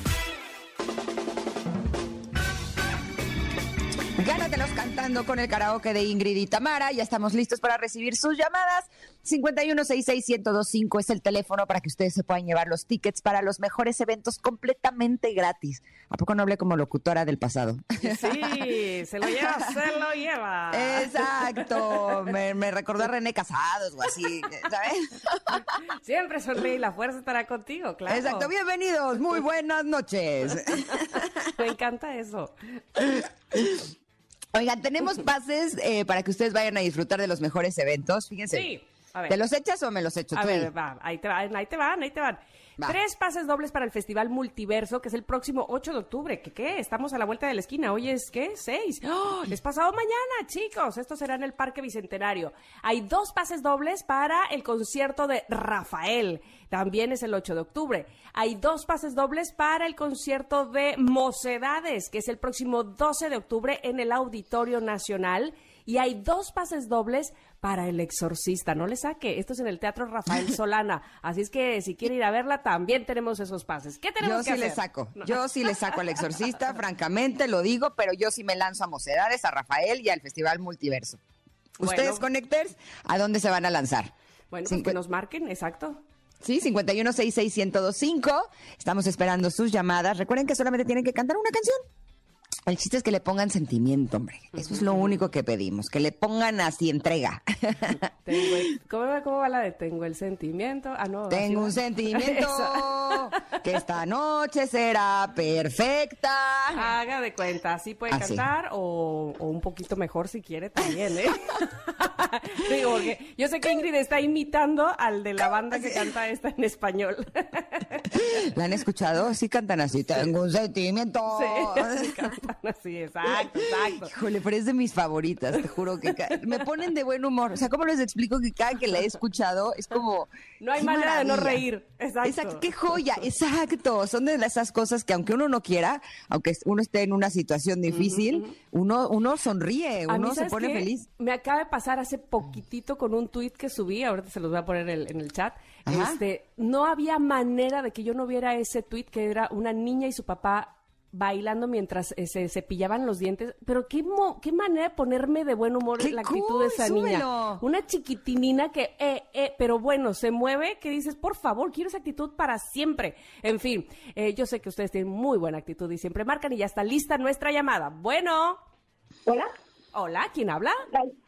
[SPEAKER 3] Gánatelos cantando con el karaoke de Ingrid y Tamara. Ya estamos listos para recibir sus llamadas. 5166125 es el teléfono para que ustedes se puedan llevar los tickets para los mejores eventos completamente gratis. ¿A poco no hablé como locutora del pasado?
[SPEAKER 2] Sí, se lo lleva, se lo lleva.
[SPEAKER 3] Exacto. Me, recordó a René Casados o así, ¿sabes?
[SPEAKER 2] Siempre sonríe y la fuerza estará contigo, claro.
[SPEAKER 3] Exacto. Bienvenidos. Muy buenas noches. [LAUGHS]
[SPEAKER 2] Me encanta eso.
[SPEAKER 3] Oigan, tenemos [LAUGHS] pases eh, para que ustedes vayan a disfrutar de los mejores eventos. Fíjense.
[SPEAKER 2] Sí. A ver.
[SPEAKER 3] ¿Te los echas o me los echo?
[SPEAKER 2] A ver, va, ahí te van, ahí te van, ahí te van. Tres pases dobles para el Festival Multiverso, que es el próximo 8 de octubre. ¿Qué qué? Estamos a la vuelta de la esquina. Hoy es, ¿qué? Seis. ¡Oh! Es pasado mañana, chicos. Esto será en el Parque Bicentenario. Hay dos pases dobles para el concierto de Rafael. También es el 8 de octubre. Hay dos pases dobles para el concierto de Mocedades, que es el próximo 12 de octubre en el Auditorio Nacional. Y hay dos pases dobles para El Exorcista. No le saque. Esto es en el Teatro Rafael [LAUGHS] Solana. Así es que si quiere ir a verla, también tenemos esos pases. ¿Qué tenemos
[SPEAKER 3] yo
[SPEAKER 2] sí
[SPEAKER 3] le saco. Yo sí le saco al Exorcista, [LAUGHS] francamente lo digo, pero yo sí me lanzo a Mocedades, a Rafael y al Festival Multiverso. Ustedes, Connectors, ¿a dónde se van a lanzar?
[SPEAKER 2] Bueno, pues que nos marquen, exacto.
[SPEAKER 3] Sí, 5166125. Estamos esperando sus llamadas. Recuerden que solamente tienen que cantar una canción. El chiste es que le pongan sentimiento, hombre. Eso es lo único que pedimos, que le pongan así entrega. [LAUGHS]
[SPEAKER 2] ¿cómo, va la de tengo el sentimiento? Ah, no.
[SPEAKER 3] Tengo un sentimiento [LAUGHS] que esta noche será perfecta.
[SPEAKER 2] Haga de cuenta, así puede cantar o, un poquito mejor si quiere también, ¿eh? [LAUGHS] Digo, porque yo sé que Ingrid está imitando al de la banda que canta esta en español.
[SPEAKER 3] ¿La han escuchado? Sí cantan así, tengo un sentimiento.
[SPEAKER 2] Sí, [LAUGHS] así, exacto, exacto.
[SPEAKER 3] Híjole, pero es de mis favoritas, te juro que me ponen de buen humor. O sea, ¿cómo les explico que cada que la he escuchado es como...
[SPEAKER 2] No hay manera de no reír, exacto.
[SPEAKER 3] Exacto, qué joya, exacto. Son de esas cosas que aunque uno no quiera, aunque uno esté en una situación difícil, uno, uno sonríe, uno se pone feliz.
[SPEAKER 2] Me acaba de pasar hace poquitito con un tuit que subí, ahorita se los voy a poner en el, chat. Este, no había manera de que yo no viera ese tuit que era una niña y su papá bailando mientras eh, se cepillaban los dientes. Pero qué, qué manera de ponerme de buen humor la actitud de esa niña. Una chiquitinina que, eh, eh, pero bueno, se mueve, que dices, por favor, quiero esa actitud para siempre. En fin, eh, yo sé que ustedes tienen muy buena actitud y siempre marcan y ya está lista nuestra llamada. Bueno.
[SPEAKER 5] Hola.
[SPEAKER 2] Hola, ¿quién habla?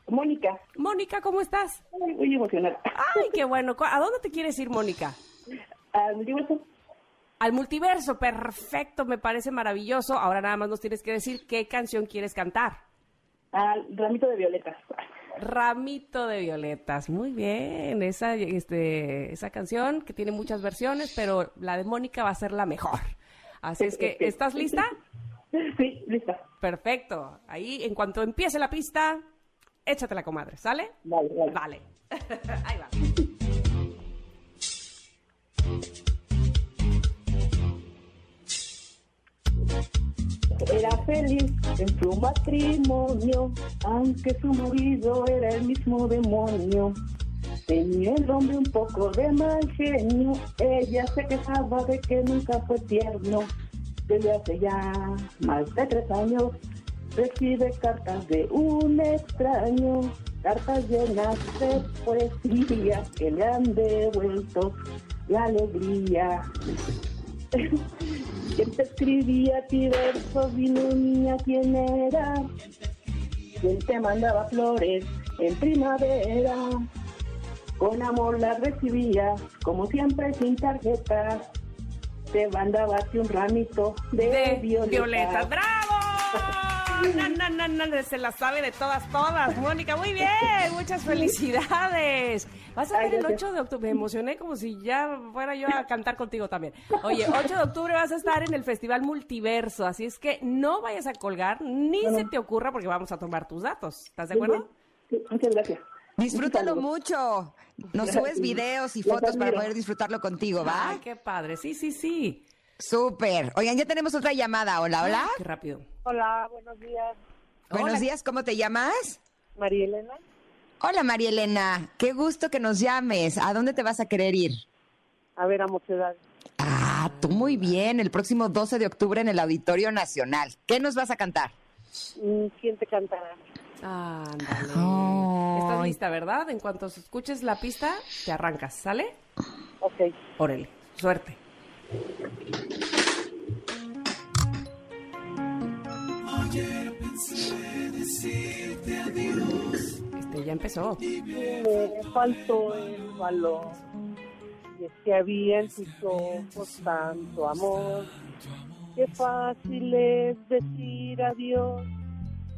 [SPEAKER 5] Mónica.
[SPEAKER 2] Mónica, ¿cómo estás?
[SPEAKER 5] Muy, emocionada.
[SPEAKER 2] Ay, qué bueno. ¿A dónde te quieres ir, Mónica?
[SPEAKER 5] Al
[SPEAKER 2] al multiverso, perfecto, me parece maravilloso. Ahora nada más nos tienes que decir qué canción quieres cantar.
[SPEAKER 5] Al Ramito de Violetas.
[SPEAKER 2] Ramito de Violetas, muy bien. Esa, este, esa canción que tiene muchas versiones, pero la de Mónica va a ser la mejor. Así es que, [LAUGHS] ¿estás lista?
[SPEAKER 5] Sí, lista.
[SPEAKER 2] Perfecto. Ahí, en cuanto empiece la pista, échate la comadre, ¿sale?
[SPEAKER 5] Vale, vale.
[SPEAKER 2] Vale. [LAUGHS] Ahí va.
[SPEAKER 5] Era feliz en su matrimonio, aunque su marido era el mismo demonio. Tenía el hombre un poco de mal genio, ella se quejaba de que nunca fue tierno. Desde hace ya más de tres años recibe cartas de un extraño, cartas llenas de poesía que le han devuelto la alegría. [LAUGHS] ¿Quién te escribía a ti versos, vino niña, quién era? ¿Quién te mandaba flores en primavera? Con amor las recibía, como siempre sin tarjeta. Te mandaba un ramito de,
[SPEAKER 2] de
[SPEAKER 5] violeta.
[SPEAKER 2] Violeta. ¡Bravo! No, no, no, no, se la sabe de todas, todas, Mónica. Muy bien, muchas felicidades. Vas a ver el
[SPEAKER 5] gracias.
[SPEAKER 2] 8 de octubre. Me emocioné como si ya fuera yo a cantar contigo también. Oye, 8 de octubre vas a estar en el Festival Multiverso, así es que no vayas a colgar, ni se te ocurra porque vamos a tomar tus datos. ¿Estás de acuerdo?
[SPEAKER 5] Sí, muchas gracias.
[SPEAKER 3] Disfrútalo mucho. Nos subes videos y fotos para poder disfrutarlo contigo, ¿va?
[SPEAKER 2] Ay, qué padre. Sí, sí, sí.
[SPEAKER 3] Súper. Oigan, ya tenemos otra llamada. Hola, hola.
[SPEAKER 2] Qué rápido.
[SPEAKER 6] Hola, buenos días.
[SPEAKER 3] Buenos
[SPEAKER 2] Hola.
[SPEAKER 3] días, ¿cómo te llamas?
[SPEAKER 6] María Elena.
[SPEAKER 3] Hola, María Elena. Qué gusto que nos llames. ¿A dónde te vas a querer ir?
[SPEAKER 6] A ver, a Mocedad.
[SPEAKER 3] Ah, tú muy bien. El próximo 12 de octubre en el Auditorio Nacional. ¿Qué nos vas a cantar?
[SPEAKER 6] Mm, ¿Quién te cantará?
[SPEAKER 2] Ándale.
[SPEAKER 3] Ay.
[SPEAKER 2] Estás lista, ¿verdad? En cuanto escuches la pista, te arrancas, ¿sale?
[SPEAKER 6] Ok.
[SPEAKER 2] Órale, suerte. Este ya empezó.
[SPEAKER 6] Me faltó el valor. Y es que había en tus ojos tanto amor. Qué fácil es decir adiós.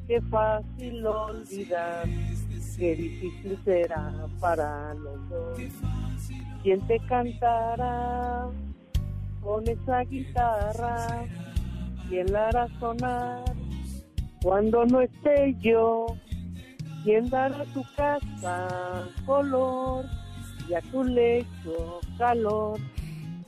[SPEAKER 6] Qué fácil olvidar. Qué difícil será para los dos. ¿Quién te cantará con esa guitarra? ¿Quién la hará sonar cuando no esté yo? ¿Quién dará tu casa color y a tu lecho calor?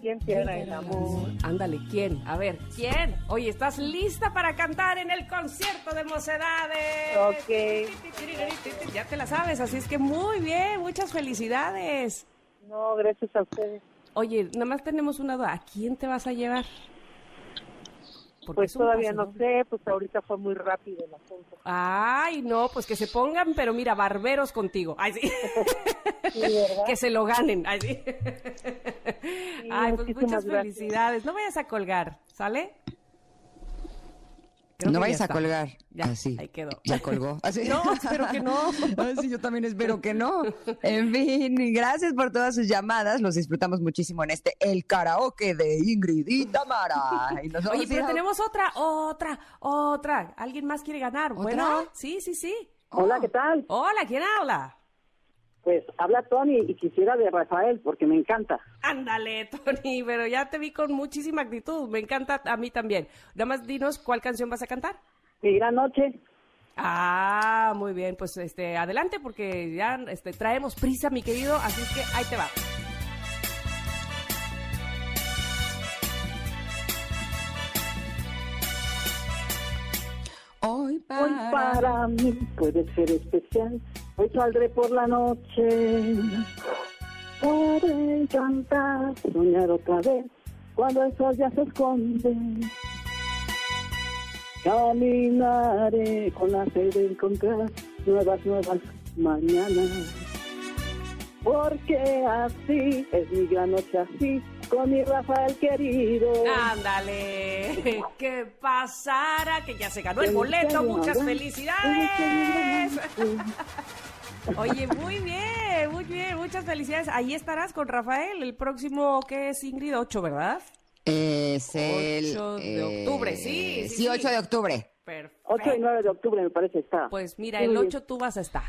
[SPEAKER 6] ¿Quién te hará el amor?
[SPEAKER 2] Ándale, ¿quién? A ver, ¿quién? Oye, ¿estás lista para cantar en el concierto de Mocedades?
[SPEAKER 6] Ok.
[SPEAKER 2] Ya te la sabes, así es que muy bien, muchas felicidades.
[SPEAKER 6] No, gracias a ustedes.
[SPEAKER 2] Oye, nada más tenemos una duda. ¿A quién te vas a llevar?
[SPEAKER 6] Pues todavía no sé, pues ahorita fue muy rápido el asunto.
[SPEAKER 2] Ay, no, pues que se pongan, pero mira, barberos contigo. Ay, sí. [LAUGHS] Que se lo ganen. Ay, sí. Ay, pues muchas
[SPEAKER 6] gracias.
[SPEAKER 2] felicidades. No vayas a colgar, ¿sale? Creo
[SPEAKER 3] no vayas a
[SPEAKER 2] está.
[SPEAKER 3] colgar.
[SPEAKER 2] Ya,
[SPEAKER 3] Así.
[SPEAKER 2] ahí quedó.
[SPEAKER 3] Ya colgó. [LAUGHS] Así.
[SPEAKER 2] No, espero que no. [LAUGHS]
[SPEAKER 3] Así yo también espero que no. En fin, gracias por todas sus llamadas. Los disfrutamos muchísimo en este El Karaoke de Ingrid y Tamara. Y nos vamos
[SPEAKER 2] Oye, pero
[SPEAKER 3] a-
[SPEAKER 2] tenemos otra, otra, otra. ¿Alguien más quiere ganar? Bueno, sí, sí, sí.
[SPEAKER 5] Hola, ¿qué tal?
[SPEAKER 2] Hola, ¿quién habla?
[SPEAKER 5] Pues habla Tony y quisiera de Rafael porque me encanta.
[SPEAKER 2] Ándale, [LAUGHS] Tony, pero ya te vi con muchísima actitud. Me encanta a mí también. Nada más dinos cuál canción vas a cantar.
[SPEAKER 5] Mi gran noche.
[SPEAKER 2] Ah, muy bien, pues este, adelante porque ya este, traemos prisa, mi querido, así es que ahí te va.
[SPEAKER 3] Hoy
[SPEAKER 5] Hoy
[SPEAKER 3] para...
[SPEAKER 5] para mí puede ser especial. Hoy saldré por la noche. Para cantar, soñar otra vez cuando el sol ya se esconde. Caminaré con la fe de encontrar nuevas, nuevas mañanas. Porque así es mi gran noche así, con mi Rafael querido.
[SPEAKER 2] Ándale, [LAUGHS] ¿qué pasara? Que ya se ganó el boleto, muchas felicidades. Oye, muy bien, muy bien, muchas felicidades. Ahí estarás con Rafael el próximo, que es Ingrid 8, ¿verdad?
[SPEAKER 3] Es el...
[SPEAKER 2] 8 de octubre, sí, sí,
[SPEAKER 3] Sí,
[SPEAKER 2] sí.
[SPEAKER 3] 8 de octubre.
[SPEAKER 2] Perfecto.
[SPEAKER 5] 8 y 9 de octubre me parece está.
[SPEAKER 2] Pues mira,
[SPEAKER 5] Sí,
[SPEAKER 2] el
[SPEAKER 5] muy bien.
[SPEAKER 2] 8 tú vas a estar.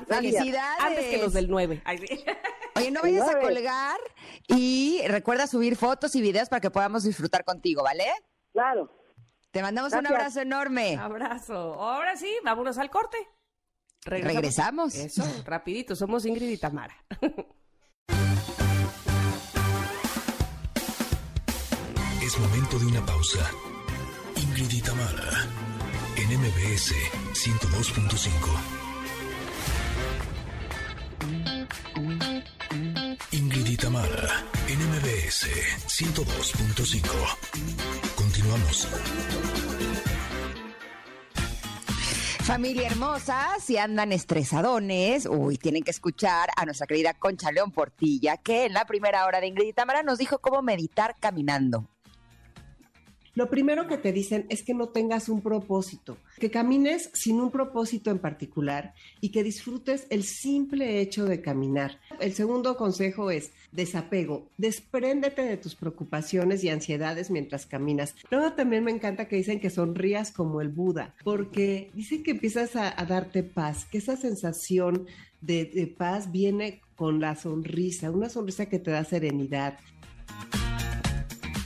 [SPEAKER 3] ¡Felicidades!
[SPEAKER 2] antes que los del 9. Ay, sí. [LAUGHS]
[SPEAKER 3] Oye, no vayas a colgar y recuerda subir fotos y videos para que podamos disfrutar contigo, ¿vale?
[SPEAKER 5] Claro.
[SPEAKER 3] Te mandamos un abrazo enorme.
[SPEAKER 2] Abrazo. Ahora sí, vámonos al corte.
[SPEAKER 3] Regresamos.
[SPEAKER 2] Eso, rapidito. Somos Ingrid y Tamara. [LAUGHS]
[SPEAKER 1] Es momento de una pausa. Ingrid y Tamara, en MBS 102.5. Ingrid y Tamara, en MBS 102.5. Continuamos.
[SPEAKER 3] Familia hermosa, si andan estresadones, uy, tienen que escuchar a nuestra querida Concha León Portilla, que en la primera hora de Ingrid nos dijo cómo meditar caminando.
[SPEAKER 4] Lo primero que te dicen es que no tengas un propósito, que camines sin un propósito en particular y que disfrutes el simple hecho de caminar. El segundo consejo es desapego, despréndete de tus preocupaciones y ansiedades mientras caminas. Luego también me encanta que dicen que sonrías como el Buda, porque dicen que empiezas a, darte paz, que esa sensación de paz viene con la sonrisa, una sonrisa que te da serenidad,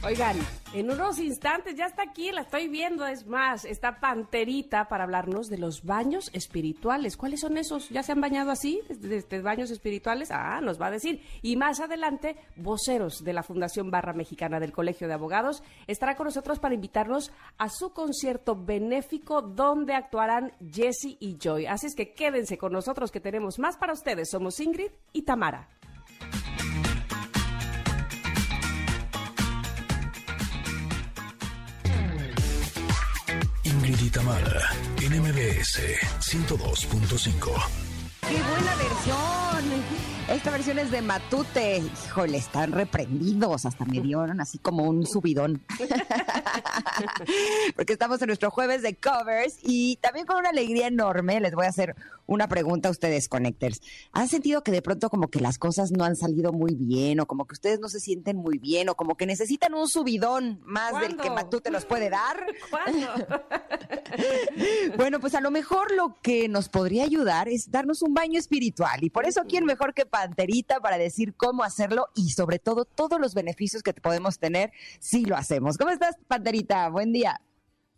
[SPEAKER 2] Oigan, en unos instantes ya está aquí, la estoy viendo, es más, está Panterita para hablarnos de los baños espirituales. ¿Cuáles son esos? ¿Ya se han bañado así, desde, baños espirituales? Ah, nos va a decir. Y más adelante, voceros de la Fundación Barra Mexicana del Colegio de Abogados estará con nosotros para invitarnos a su concierto benéfico donde actuarán Jesse y Joy. Así es que quédense con nosotros que tenemos más para ustedes. Somos Ingrid y Tamara.
[SPEAKER 1] Y Tamara, en MBS 102.5.
[SPEAKER 3] ¡Qué buena versión! Esta versión es de Matute. Híjole, están reprendidos. Hasta me dieron así como un subidón. [LAUGHS] Porque estamos en nuestro jueves de covers y también con una alegría enorme les voy a hacer una pregunta a ustedes, Connectors. ¿Han sentido que de pronto como que las cosas no han salido muy bien o como que ustedes no se sienten muy bien o como que necesitan un subidón más del que. Matute los puede dar? [LAUGHS]
[SPEAKER 2] ¿Cuándo? [LAUGHS]
[SPEAKER 3] Bueno, pues a lo mejor lo que nos podría ayudar es darnos un baño espiritual. Y por eso, ¿quién mejor que Panterita para decir cómo hacerlo y sobre todo todos los beneficios que podemos tener si lo hacemos? ¿Cómo estás, Panterita? Buen día.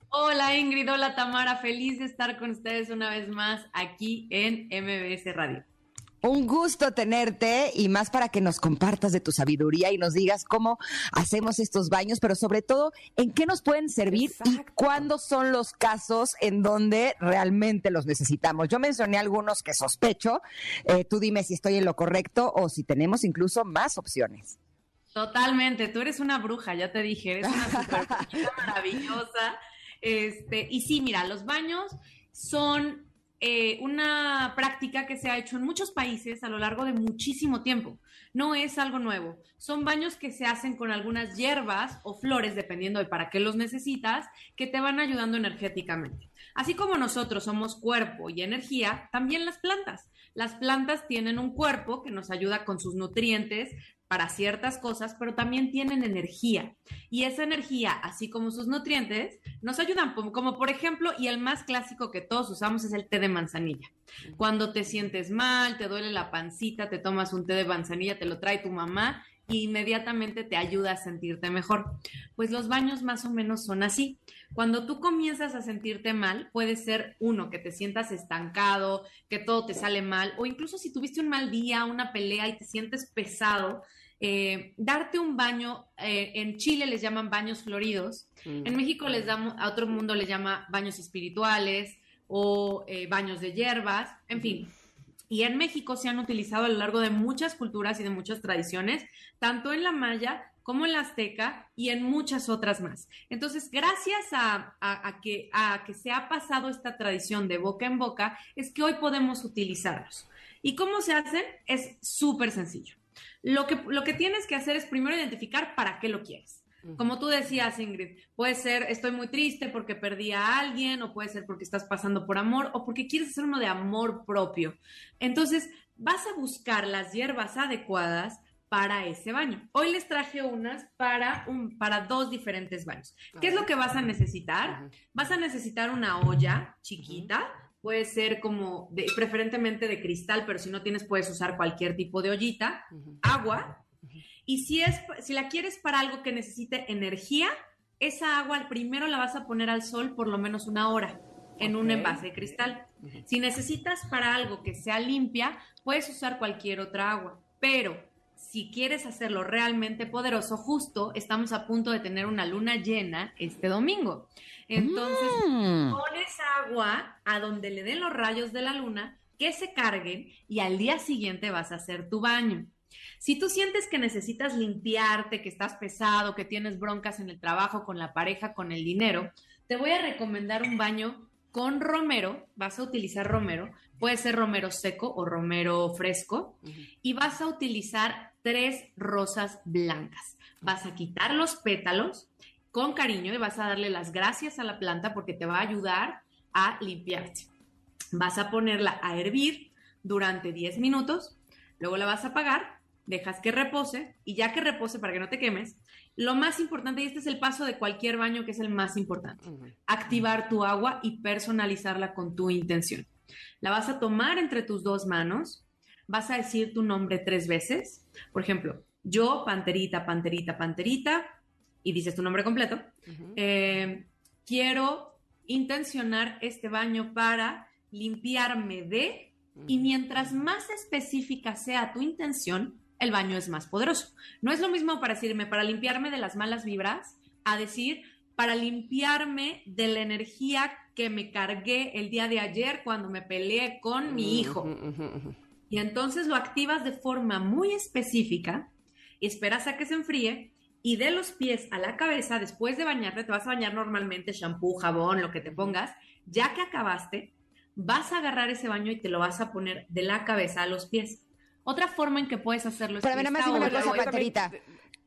[SPEAKER 7] Hola Ingrid, hola Tamara, feliz de estar con ustedes una vez más aquí en MBS Radio.
[SPEAKER 3] Un gusto tenerte y más para que nos compartas de tu sabiduría y nos digas cómo hacemos estos baños, pero sobre todo en qué nos pueden servir y cuándo son los casos en donde realmente los necesitamos. Yo mencioné algunos que sospecho, eh, tú dime si estoy en lo correcto o si tenemos incluso más opciones.
[SPEAKER 7] Totalmente, tú eres una bruja, ya te dije, eres una super [LAUGHS] maravillosa. Este, y sí, mira, los baños son eh, una práctica que se ha hecho en muchos países a lo largo de muchísimo tiempo. No es algo nuevo. Son baños que se hacen con algunas hierbas o flores, dependiendo de para qué los necesitas, que te van ayudando energéticamente. Así como nosotros somos cuerpo y energía, también las plantas. Las plantas tienen un cuerpo que nos ayuda con sus nutrientes para ciertas cosas, pero también tienen energía. Y esa energía, así como sus nutrientes, nos ayudan, como, por ejemplo, y el más clásico que todos usamos es el té de manzanilla. Cuando te sientes mal, te duele la pancita, te tomas un té de manzanilla, te lo trae tu mamá y inmediatamente te ayuda a sentirte mejor. Pues los baños más o menos son así. Cuando tú comienzas a sentirte mal, puede ser uno, que te sientas estancado, que todo te sale mal, o incluso si tuviste un mal día, una pelea y te sientes pesado, eh, darte un baño, eh, en Chile les llaman baños floridos, en México les damos, a otro mundo les llama baños espirituales o eh, baños de hierbas, en fin. Y en México se han utilizado a lo largo de muchas culturas y de muchas tradiciones, tanto en la maya como en la azteca y en muchas otras más. Entonces, gracias a, a- a que, a que se ha pasado esta tradición de boca en boca, es que hoy podemos utilizarlos. ¿Y cómo se hacen? Es súper sencillo. Lo que, lo que tienes que hacer es primero identificar para qué lo quieres. Como tú decías, Ingrid, puede ser estoy muy triste porque perdí a alguien, o puede ser porque estás pasando por amor, o porque quieres hacer uno de amor propio. Entonces, vas a buscar las hierbas adecuadas para ese baño. Hoy les traje unas para, un, para dos diferentes baños. ¿Qué es lo que vas a necesitar? Vas a necesitar una olla chiquita, puede ser como, de, preferentemente de cristal, pero si no tienes puedes usar cualquier tipo de ollita, agua, y si, es, si la quieres para algo que necesite energía, esa agua primero la vas a poner al sol por lo menos una hora en un envase de cristal. Si necesitas para algo que sea limpia, puedes usar cualquier otra agua, pero si quieres hacerlo realmente poderoso, justo estamos a punto de tener una luna llena este domingo. Entonces,
[SPEAKER 3] Mm.
[SPEAKER 7] pones agua a donde le den los rayos de la luna, que se carguen y al día siguiente vas a hacer tu baño. Si tú sientes que necesitas limpiarte, que estás pesado, que tienes broncas en el trabajo, con la pareja, con el dinero, te voy a recomendar un baño con romero. Vas a utilizar romero, puede ser romero seco o romero fresco, y vas a utilizar tres rosas blancas. Vas a quitar los pétalos con cariño y vas a darle las gracias a la planta porque te va a ayudar a limpiarte. Vas a ponerla a hervir durante 10 minutos, luego la vas a apagar, dejas que repose y ya que repose para que no te quemes, lo más importante, y este es el paso de cualquier baño que es el más importante, activar tu agua y personalizarla con tu intención. La vas a tomar entre tus dos manos, vas a decir tu nombre tres veces, por ejemplo, yo, panterita, panterita, panterita, y dices tu nombre completo, eh, quiero intencionar este baño para limpiarme de, y mientras más específica sea tu intención, el baño es más poderoso. No es lo mismo para decirme, para limpiarme de las malas vibras, a decir, para limpiarme de la energía que me cargué el día de ayer cuando me peleé con mi hijo. Y entonces lo activas de forma muy específica y esperas a que se enfríe y de los pies a la cabeza, después de bañarte, te vas a bañar normalmente, shampoo, jabón, lo que te pongas, ya que acabaste, vas a agarrar ese baño y te lo vas a poner de la cabeza a los pies. Otra forma en que puedes hacerlo es
[SPEAKER 3] Pero a
[SPEAKER 7] que
[SPEAKER 3] ver, nada más una cosa,
[SPEAKER 2] oye,
[SPEAKER 3] Panterita.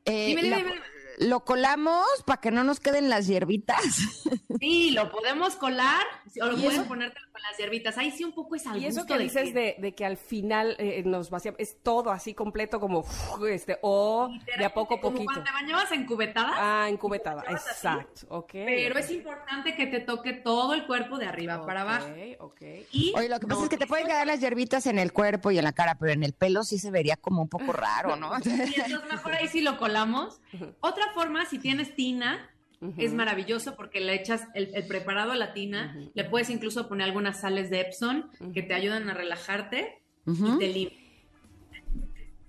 [SPEAKER 3] Eh,
[SPEAKER 7] Dime, dime,
[SPEAKER 3] la-
[SPEAKER 7] dime.
[SPEAKER 3] ¿Lo colamos para que no nos queden las hierbitas? [LAUGHS]
[SPEAKER 7] Sí, lo podemos colar o lo
[SPEAKER 2] ¿Y
[SPEAKER 7] puedes ponértelo con las hierbitas. Ahí sí un poco es al
[SPEAKER 2] Y eso que dices de, de que al final eh, nos vaciamos, es todo así completo como, este, o de a poco a
[SPEAKER 7] Como
[SPEAKER 2] poquito.
[SPEAKER 7] cuando te bañabas en cubetadas,
[SPEAKER 2] Ah, encubetada,
[SPEAKER 7] así,
[SPEAKER 2] exacto, ok.
[SPEAKER 7] pero es importante que te toque todo el cuerpo de arriba para abajo.
[SPEAKER 2] Ok, ok.
[SPEAKER 7] Y
[SPEAKER 3] Oye, lo que pasa es que te pueden quedar las hierbitas en el cuerpo y en la cara, pero en el pelo sí se vería como un poco raro, ¿no? [LAUGHS]
[SPEAKER 7] Y entonces mejor ahí sí lo colamos. Otra forma, si tienes tina, es maravilloso porque le echas el, el preparado a la tina, le puedes incluso poner algunas sales de Epsom que te ayudan a relajarte y te limpian.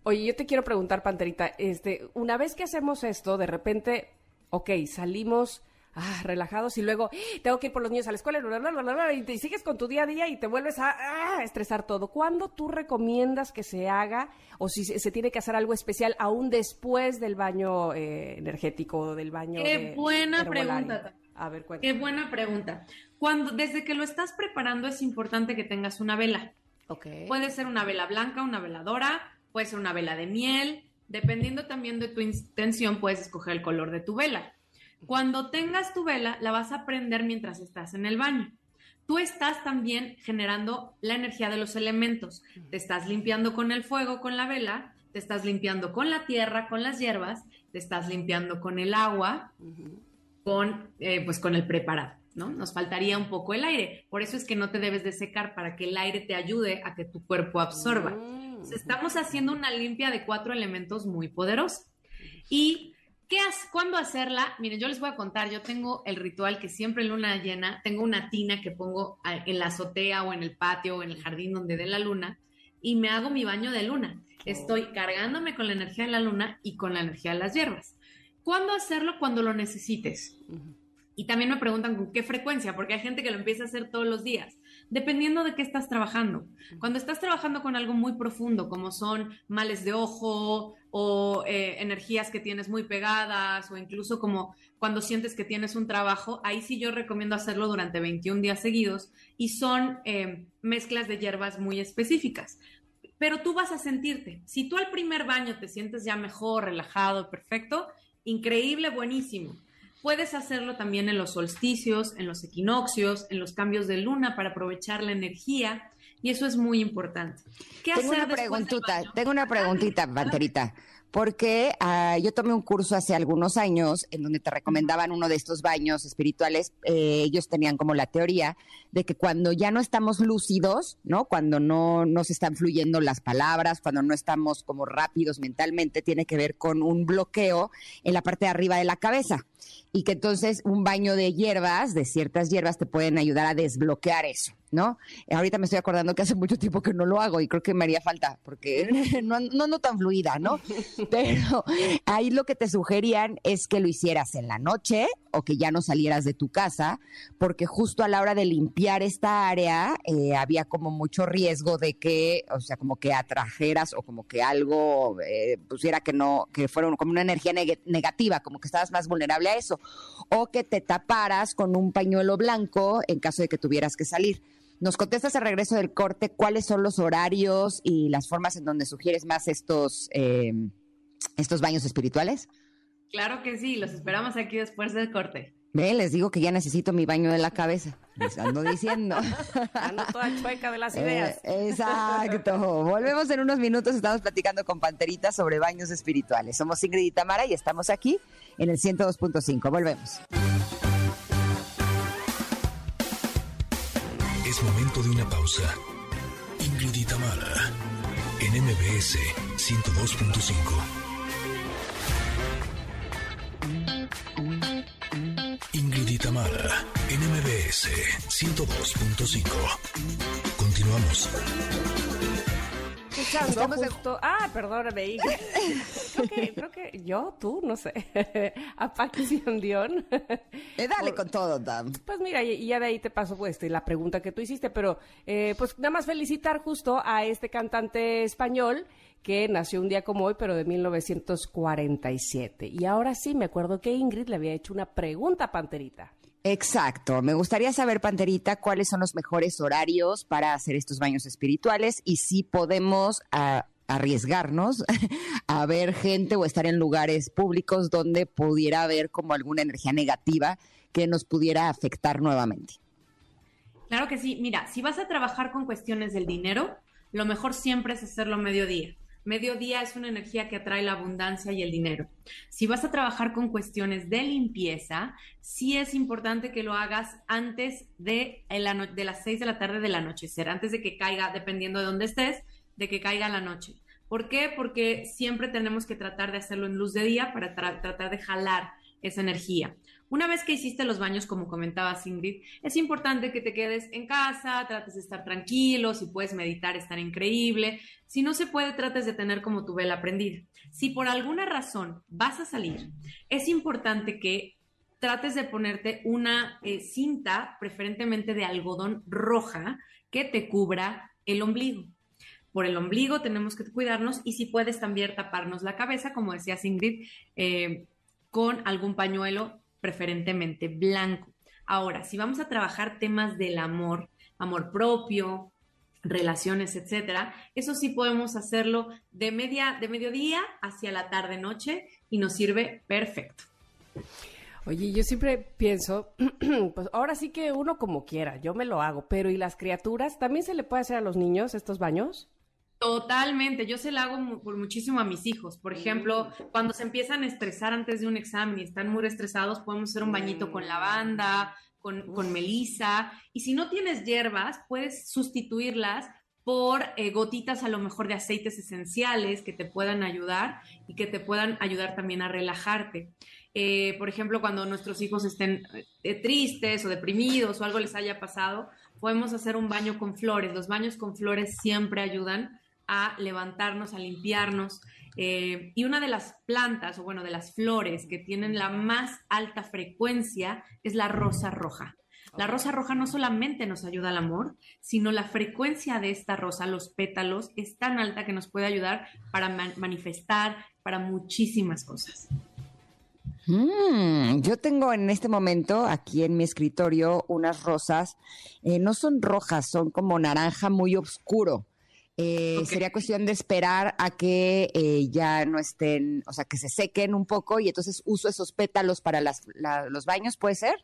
[SPEAKER 2] Oye, yo te quiero preguntar, Panterita, este, una vez que hacemos esto, de repente, ok, salimos ah, relajados y luego ¡ah! tengo que ir por los niños a la escuela bla, bla, bla, y te sigues con tu día a día y te vuelves a ah, estresar todo. ¿Cuándo tú recomiendas que se haga o si se, se tiene que hacer algo especial aún después del baño eh, energético o del baño
[SPEAKER 7] Qué
[SPEAKER 2] de
[SPEAKER 7] buena pregunta.
[SPEAKER 2] A ver, cuéntame.
[SPEAKER 7] Qué buena pregunta. Cuando, desde que lo estás preparando es importante que tengas una vela.
[SPEAKER 2] Ok.
[SPEAKER 7] Puede ser una vela blanca, una veladora, puede ser una vela de miel. Dependiendo también de tu intención, puedes escoger el color de tu vela. Cuando tengas tu vela, la vas a prender mientras estás en el baño. Tú estás también generando la energía de los elementos. Te estás limpiando con el fuego, con la vela, te estás limpiando con la tierra, con las hierbas, te estás limpiando con el agua, con, eh, pues con el preparado, ¿no? Nos faltaría un poco el aire. Por eso es que no te debes de secar para que el aire te ayude a que tu cuerpo absorba.
[SPEAKER 2] Mm.
[SPEAKER 7] Entonces, estamos haciendo una limpia de cuatro elementos muy poderosa. ¿Y qué has, cuándo hacerla? Miren, yo les voy a contar, yo tengo el ritual que siempre en luna llena, tengo una tina que pongo en la azotea o en el patio o en el jardín donde dé la luna y me hago mi baño de luna. Estoy cargándome con la energía de la luna y con la energía de las hierbas. ¿Cuándo hacerlo? Cuando lo necesites. Y también me preguntan con qué frecuencia, porque hay gente que lo empieza a hacer todos los días, dependiendo de qué estás trabajando. Cuando estás trabajando con algo muy profundo, como son males de ojo o eh, energías que tienes muy pegadas, o incluso como cuando sientes que tienes un trabajo, ahí sí yo recomiendo hacerlo durante 21 días seguidos y son eh, mezclas de hierbas muy específicas. Pero tú vas a sentirte. Si tú al primer baño te sientes ya mejor, relajado, perfecto, increíble, buenísimo. Puedes hacerlo también en los solsticios, en los equinoccios, en los cambios de luna para aprovechar la energía y eso es muy importante. ¿Qué
[SPEAKER 3] Tengo
[SPEAKER 7] hacer
[SPEAKER 3] una preguntita, tengo una preguntita, Panterita. Porque ah, yo tomé un curso hace algunos años en donde te recomendaban uno de estos baños espirituales. Eh, ellos tenían como la teoría de que cuando ya no estamos lúcidos, ¿no? Cuando no nos están fluyendo las palabras, cuando no estamos como rápidos mentalmente, tiene que ver con un bloqueo en la parte de arriba de la cabeza. Y que entonces un baño de hierbas, de ciertas hierbas, te pueden ayudar a desbloquear eso, ¿no? Ahorita me estoy acordando que hace mucho tiempo que no lo hago y creo que me haría falta porque [LAUGHS] no, no ando tan fluida, ¿no? [LAUGHS] Pero ahí lo que te sugerían es que lo hicieras en la noche o que ya no salieras de tu casa, porque justo a la hora de limpiar esta área eh, había como mucho riesgo de que, o sea, como que atrajeras o como que algo eh, pusiera que no, que fuera como una energía neg- negativa, como que estabas más vulnerable eso, o que te taparas con un pañuelo blanco en caso de que tuvieras que salir. Nos contestas al regreso del corte cuáles son los horarios y las formas en donde sugieres más estos, eh, estos baños espirituales.
[SPEAKER 7] Claro que sí, los esperamos aquí después del corte.
[SPEAKER 3] Ve, les digo que ya necesito mi baño de la cabeza. Les ando diciendo. [LAUGHS]
[SPEAKER 2] Ando toda chueca de las ideas.
[SPEAKER 3] Eh, exacto. Volvemos en unos minutos. Estamos platicando con Panterita sobre baños espirituales. Somos Ingrid y Tamara y estamos aquí en el 102.5. Volvemos.
[SPEAKER 1] Es momento de una pausa. Ingrid y Tamara, en MBS 102.5. Ingrid y Tamara, en MBS 102.5. Continuamos.
[SPEAKER 2] Escuchando justo... Ah, perdóname, Ingrid. [LAUGHS] creo, que, creo que yo, tú, no sé. [LAUGHS] A Paxi Dion.
[SPEAKER 3] Eh, dale con todo, Tam.
[SPEAKER 2] Pues mira, y y ya de ahí te paso pues, este, la pregunta que tú hiciste, pero eh, pues nada más felicitar justo a este cantante español que nació un día como hoy, pero de 1947. Y ahora sí, me acuerdo que Ingrid le había hecho una pregunta a Panterita.
[SPEAKER 3] Exacto. Me gustaría saber, Panterita, cuáles son los mejores horarios para hacer estos baños espirituales y si podemos ah, arriesgarnos [LAUGHS] a ver gente o estar en lugares públicos donde pudiera haber como alguna energía negativa que nos pudiera afectar nuevamente.
[SPEAKER 7] Claro que sí. Mira, si vas a trabajar con cuestiones del dinero, lo mejor siempre es hacerlo mediodía. Mediodía es una energía que atrae la abundancia y el dinero. Si vas a trabajar con cuestiones de limpieza, sí es importante que lo hagas antes de, de las 6 de la tarde del anochecer, antes de que caiga, dependiendo de dónde estés, de que caiga la noche. ¿Por qué? Porque siempre tenemos que tratar de hacerlo en luz de día para tra- tratar de jalar esa energía. Una vez que hiciste los baños, como comentaba Ingrid, es importante que te quedes en casa, trates de estar tranquilo, si puedes meditar, estar increíble. Si no se puede, trates de tener como tu vela prendida. Si por alguna razón vas a salir, es importante que trates de ponerte una eh, cinta, preferentemente de algodón roja, que te cubra el ombligo. Por el ombligo tenemos que cuidarnos y si puedes también taparnos la cabeza, como decía Ingrid, eh, con algún pañuelo preferentemente blanco. Ahora, si vamos a trabajar temas del amor, amor propio, relaciones, etcétera, eso sí podemos hacerlo de media de mediodía hacia la tarde noche y nos sirve perfecto.
[SPEAKER 2] Oye, yo siempre pienso, [CLEARS THROAT] pues ahora sí que uno como quiera, yo me lo hago, pero ¿y las criaturas? ¿También se le puede hacer a los niños estos baños?
[SPEAKER 7] Totalmente, yo se la hago mu- por muchísimo a mis hijos. Por ejemplo, cuando se empiezan a estresar antes de un examen y están muy estresados, podemos hacer un bañito con lavanda, con, con melisa. Y si no tienes hierbas, puedes sustituirlas por eh, gotitas a lo mejor de aceites esenciales que te puedan ayudar y que te puedan ayudar también a relajarte. Eh, por ejemplo, cuando nuestros hijos estén eh, tristes o deprimidos o algo les haya pasado, podemos hacer un baño con flores. Los baños con flores siempre ayudan a levantarnos, a limpiarnos. Eh, y una de las plantas, o bueno, de las flores que tienen la más alta frecuencia es la rosa roja. La rosa roja no solamente nos ayuda al amor, sino la frecuencia de esta rosa, los pétalos, es tan alta que nos puede ayudar para man- manifestar, para muchísimas cosas.
[SPEAKER 3] Mm, yo tengo en este momento aquí en mi escritorio unas rosas, eh, no son rojas, son como naranja muy oscuro. Eh. Sería cuestión de esperar a que eh, ya no estén, o sea, que se sequen un poco y entonces uso esos pétalos para las, la- los baños, ¿puede ser?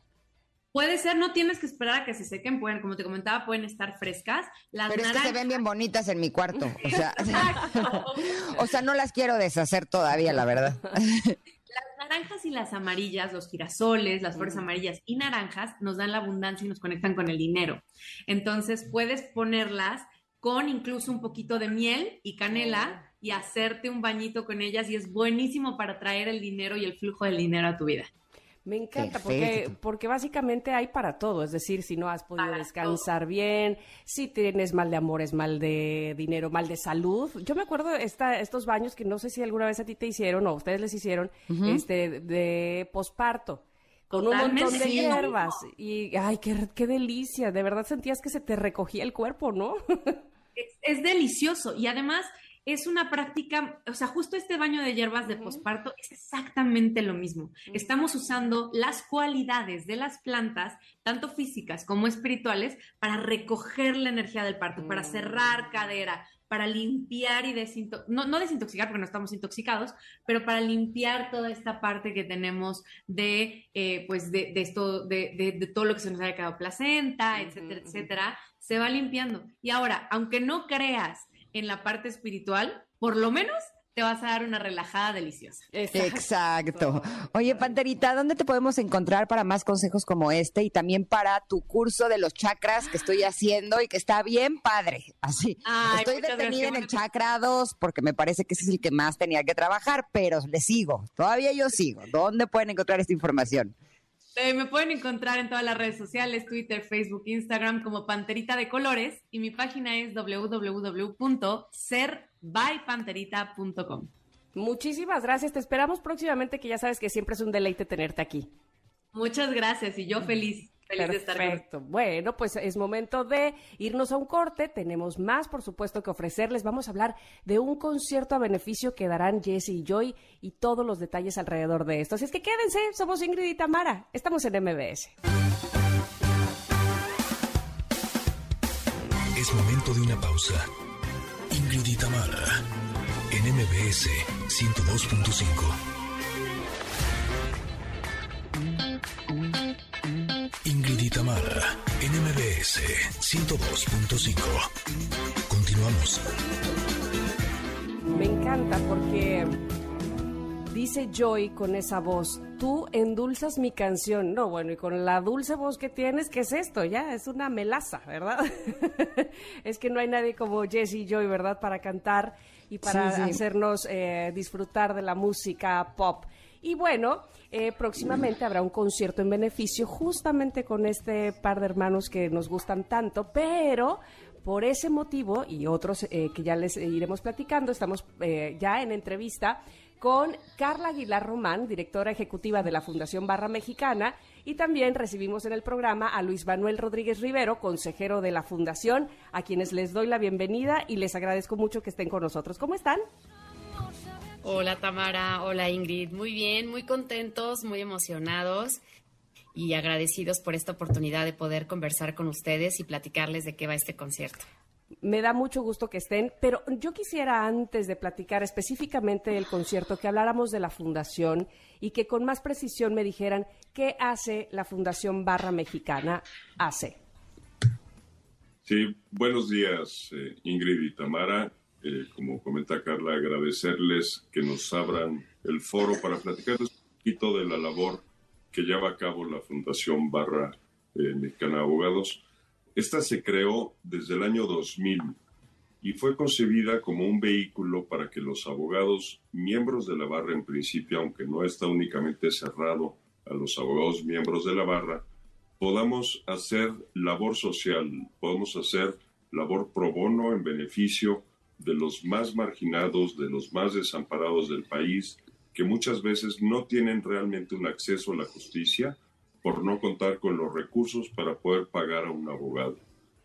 [SPEAKER 7] Puede ser, no tienes que esperar a que se sequen, pueden, como te comentaba, pueden estar frescas. Las
[SPEAKER 3] Pero es que se
[SPEAKER 7] naranjas-
[SPEAKER 3] ven bien bonitas en mi cuarto, o sea, [LAUGHS] [LAUGHS] o sea, no las quiero deshacer todavía, la verdad. [LAUGHS]
[SPEAKER 7] Las naranjas y las amarillas, los girasoles, las flores amarillas y naranjas nos dan la abundancia y nos conectan con el dinero. Entonces puedes ponerlas con incluso un poquito de miel y canela y hacerte un bañito con ellas y es buenísimo para traer el dinero y el flujo del dinero a tu vida.
[SPEAKER 2] Me encanta porque, porque básicamente hay para todo, es decir, si no has podido descansar bien, si tienes mal de amores, mal de dinero, mal de salud. Yo me acuerdo esta, estos baños que no sé si alguna vez a ti te hicieron o ustedes les hicieron, este, de posparto con un montón de hierbas. Y, ay, qué, qué, delicia. De verdad sentías que se te recogía el cuerpo, ¿no? [LAUGHS]
[SPEAKER 7] es, delicioso. Y además, es una práctica, o sea, justo este baño de hierbas de posparto es exactamente lo mismo. Estamos usando las cualidades de las plantas, tanto físicas como espirituales, para recoger la energía del parto, para mm. cerrar cadera, para limpiar y desintoxicar, no, no, desintoxicar porque no estamos intoxicados, pero para limpiar toda esta parte que tenemos de, eh, pues, de, esto, de, de, todo lo que se nos haya quedado placenta, etcétera, etcétera, se va limpiando. Y ahora, aunque no creas en la parte espiritual, por lo menos te vas a dar una relajada deliciosa.
[SPEAKER 3] Exacto. Oye, Panterita, ¿dónde te podemos encontrar para más consejos como este y también para tu curso de los chakras que estoy haciendo y que está bien padre? Así. estoy detenida en el chakra 2 porque me parece que ese es el que más tenía que trabajar, pero le sigo. Todavía yo sigo. ¿Dónde pueden encontrar esta información?
[SPEAKER 7] Eh, me pueden encontrar en todas las redes sociales, Twitter, Facebook, Instagram como Panterita de Colores y mi página es www.serbypanterita.com.
[SPEAKER 2] Muchísimas gracias, te esperamos próximamente que ya sabes que siempre es un deleite tenerte aquí.
[SPEAKER 7] Muchas gracias y yo feliz.
[SPEAKER 2] Perfecto. Bueno, pues es momento de irnos a un corte. Tenemos más, por supuesto, que ofrecerles. Vamos a hablar de un concierto a beneficio que darán Jesse y Joy y todos los detalles alrededor de esto. Así es que quédense. Somos Ingrid y Tamara. Estamos en MBS.
[SPEAKER 1] Es momento de una pausa. Ingrid en MBS 102.5. Ingrid Tamara, NMBS 102.5. Continuamos.
[SPEAKER 2] Me encanta porque dice Joy con esa voz, tú endulzas mi canción. No, bueno, y con la dulce voz que tienes, ¿qué es esto? Ya, es una melaza, ¿verdad? [LAUGHS] es que no hay nadie como Jessie Joy, ¿verdad? Para cantar y para hacernos eh, disfrutar de la música pop. Y bueno, eh, próximamente habrá un concierto en beneficio justamente con este par de hermanos que nos gustan tanto, pero por ese motivo y otros eh, que ya les iremos platicando, estamos eh, ya en entrevista con Carla Aguilar Román, directora ejecutiva de la Fundación Barra Mexicana, y también recibimos en el programa a Luis Manuel Rodríguez Rivero, consejero de la Fundación, a quienes les doy la bienvenida y les agradezco mucho que estén con nosotros. ¿Cómo están?
[SPEAKER 8] Hola Tamara, hola Ingrid, muy bien, muy contentos, muy emocionados y agradecidos por esta oportunidad de poder conversar con ustedes y platicarles de qué va este concierto.
[SPEAKER 2] Me da mucho gusto que estén, pero yo quisiera antes de platicar específicamente del concierto que habláramos de la fundación y que con más precisión me dijeran qué hace la Fundación Barra Mexicana hace.
[SPEAKER 9] Sí, buenos días eh, Ingrid y Tamara. Eh, como comenta Carla, agradecerles que nos abran el foro para platicarles un poquito de la labor que lleva a cabo la Fundación Barra eh, Mexicana de Abogados. Esta se creó desde el año 2000 y fue concebida como un vehículo para que los abogados, miembros de la barra en principio, aunque no está únicamente cerrado a los abogados miembros de la barra, podamos hacer labor social, podamos hacer labor pro bono en beneficio de los más marginados, de los más desamparados del país, que muchas veces no tienen realmente un acceso a la justicia por no contar con los recursos para poder pagar a un abogado.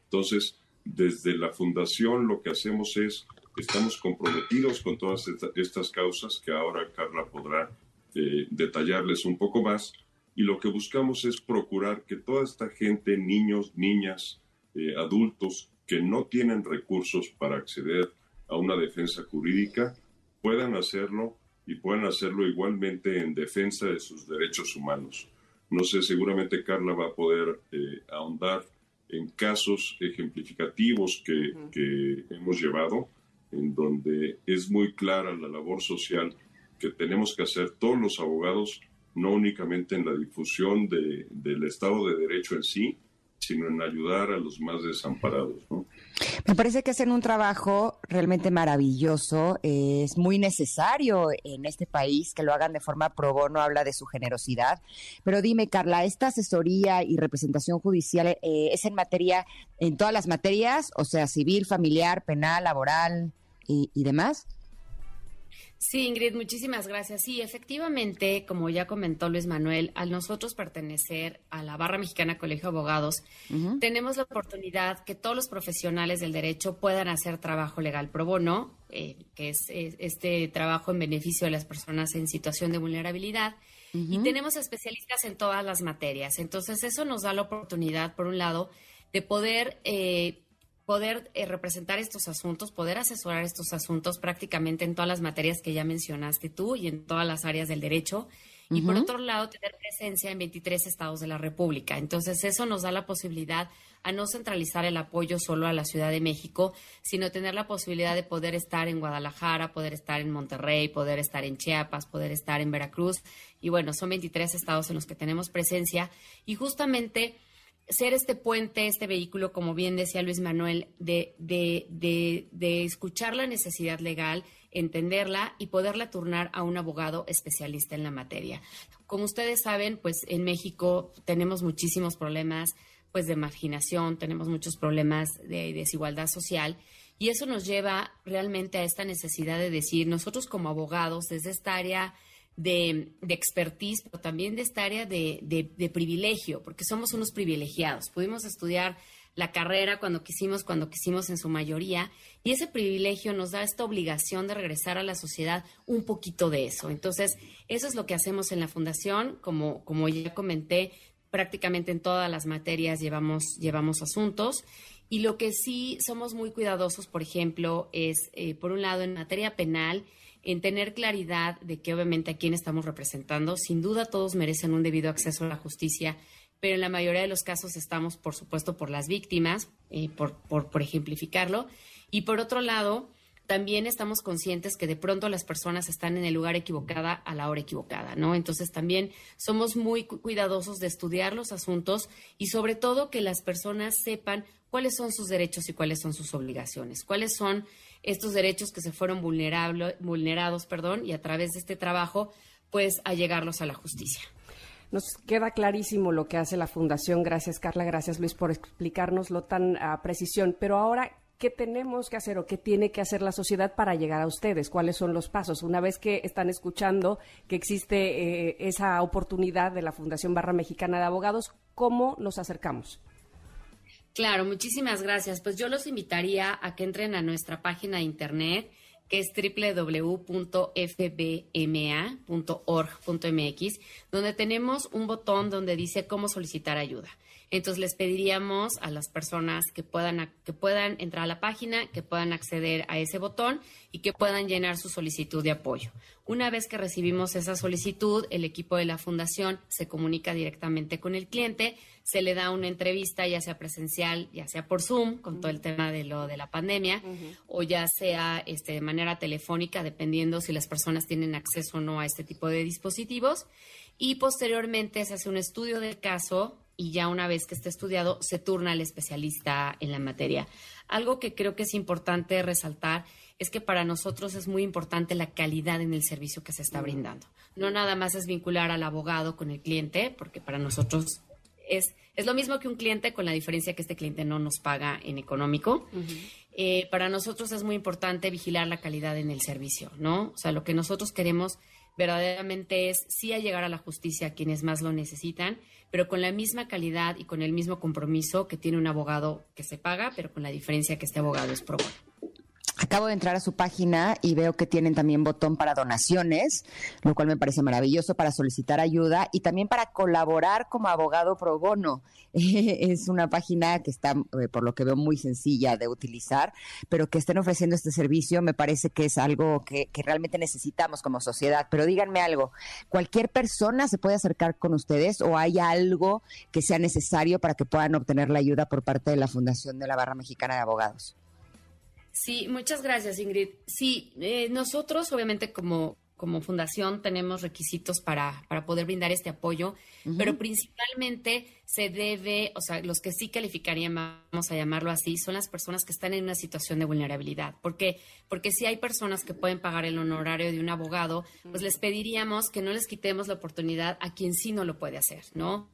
[SPEAKER 9] Entonces, desde la fundación lo que hacemos es, estamos comprometidos con todas estas causas que ahora Carla podrá eh, detallarles un poco más, y lo que buscamos es procurar que toda esta gente, niños, niñas, eh, adultos, que no tienen recursos para acceder a una defensa jurídica, puedan hacerlo y puedan hacerlo igualmente en defensa de sus derechos humanos. No sé, seguramente Carla va a poder eh, ahondar en casos ejemplificativos que, que, hemos llevado, en donde es muy clara la labor social que tenemos que hacer todos los abogados, no únicamente en la difusión de, del Estado de Derecho en sí, sino en ayudar a los más desamparados. ¿no?
[SPEAKER 3] Me parece que hacen un trabajo realmente maravilloso, eh, es muy necesario en este país que lo hagan de forma pro bono, habla de su generosidad. Pero dime, Carla, ¿esta asesoría y representación judicial eh, es en materia, en todas las materias, o sea, civil, familiar, penal, laboral y, y demás?
[SPEAKER 8] Sí, Ingrid, muchísimas gracias. Sí, efectivamente, como ya comentó Luis Manuel, al nosotros pertenecer a la Barra Mexicana Colegio de Abogados, tenemos la oportunidad que todos los profesionales del derecho puedan hacer trabajo legal pro bono, eh, que es, es, este trabajo en beneficio de las personas en situación de vulnerabilidad. Y tenemos especialistas en todas las materias. Entonces, eso nos da la oportunidad, por un lado, de poder eh, poder eh, representar estos asuntos, poder asesorar estos asuntos prácticamente en todas las materias que ya mencionaste tú y en todas las áreas del derecho. Y por otro lado, tener presencia en 23 estados de la República. Entonces, eso nos da la posibilidad a no centralizar el apoyo solo a la Ciudad de México, sino tener la posibilidad de poder estar en Guadalajara, poder estar en Monterrey, poder estar en Chiapas, poder estar en Veracruz. Y bueno, son 23 estados en los que tenemos presencia. Y justamente ser este puente, este vehículo, como bien decía Luis Manuel, de, de, de, de, escuchar la necesidad legal, entenderla y poderla turnar a un abogado especialista en la materia. Como ustedes saben, pues en México tenemos muchísimos problemas pues de marginación, tenemos muchos problemas de desigualdad social y eso nos lleva realmente a esta necesidad de decir, nosotros como abogados, desde esta área de, expertise, pero también de esta área de, privilegio, porque somos unos privilegiados. Pudimos estudiar la carrera cuando quisimos, cuando quisimos en su mayoría, y ese privilegio nos da esta obligación de regresar a la sociedad un poquito de eso. Entonces, eso es lo que hacemos en la fundación, como, como ya comenté, prácticamente en todas las materias llevamos, llevamos asuntos. Y lo que sí somos muy cuidadosos, por ejemplo, es, eh, por un lado, en materia penal, en tener claridad de que obviamente a quién estamos representando. Sin duda todos merecen un debido acceso a la justicia, pero en la mayoría de los casos estamos, por supuesto, por las víctimas, eh, por, por, por ejemplificarlo. Y por otro lado, también estamos conscientes que de pronto las personas están en el lugar equivocada a la hora equivocada, ¿no? Entonces también somos muy cuidadosos de estudiar los asuntos y sobre todo que las personas sepan cuáles son sus derechos y cuáles son sus obligaciones, cuáles son estos derechos que se fueron vulnerados, perdón, y a través de este trabajo, pues a llegarlos a la justicia.
[SPEAKER 2] Nos queda clarísimo lo que hace la Fundación. Gracias, Carla. Gracias, Luis, por explicárnoslo tan a precisión. Pero ahora, ¿qué tenemos que hacer o qué tiene que hacer la sociedad para llegar a ustedes? ¿Cuáles son los pasos? Una vez que están escuchando que existe eh, esa oportunidad de la Fundación Barra Mexicana de Abogados, ¿cómo nos acercamos?
[SPEAKER 8] Claro, muchísimas gracias. Pues yo los invitaría a que entren a nuestra página de internet que es www.fbma.org.mx, donde tenemos un botón donde dice cómo solicitar ayuda. Entonces les pediríamos a las personas que puedan, que puedan entrar a la página, que puedan acceder a ese botón y que puedan llenar su solicitud de apoyo. Una vez que recibimos esa solicitud, el equipo de la fundación se comunica directamente con el cliente, se le da una entrevista, ya sea presencial, ya sea por Zoom, con todo el tema de lo de la pandemia, o ya sea este, de manera telefónica, dependiendo si las personas tienen acceso o no a este tipo de dispositivos. Y posteriormente se hace un estudio del caso y ya una vez que esté estudiado se turna al especialista en la materia. Algo que creo que es importante resaltar es que para nosotros es muy importante la calidad en el servicio que se está brindando. No nada más es vincular al abogado con el cliente, porque para nosotros es, es lo mismo que un cliente, con la diferencia que este cliente no nos paga en económico. Eh, para nosotros es muy importante vigilar la calidad en el servicio, ¿no? O sea, lo que nosotros queremos verdaderamente es sí a llegar a la justicia a quienes más lo necesitan, pero con la misma calidad y con el mismo compromiso que tiene un abogado que se paga, pero con la diferencia que este abogado es pro
[SPEAKER 3] Acabo de entrar a su página y veo que tienen también botón para donaciones, lo cual me parece maravilloso para solicitar ayuda y también para colaborar como abogado pro bono. [LAUGHS] es una página que está, eh, por lo que veo, muy sencilla de utilizar, pero que estén ofreciendo este servicio me parece que es algo que, que realmente necesitamos como sociedad. Pero díganme algo, ¿cualquier persona se puede acercar con ustedes o hay algo que sea necesario para que puedan obtener la ayuda por parte de la Fundación de la Barra Mexicana de Abogados?
[SPEAKER 8] Sí, muchas gracias, Ingrid. Sí, eh, nosotros, obviamente, como, como fundación tenemos requisitos para, para poder brindar este apoyo, pero principalmente se debe, o sea, los que sí calificarían, vamos a llamarlo así, son las personas que están en una situación de vulnerabilidad. ¿Por qué? Porque si hay personas que pueden pagar el honorario de un abogado, pues les pediríamos que no les quitemos la oportunidad a quien sí no lo puede hacer, ¿no?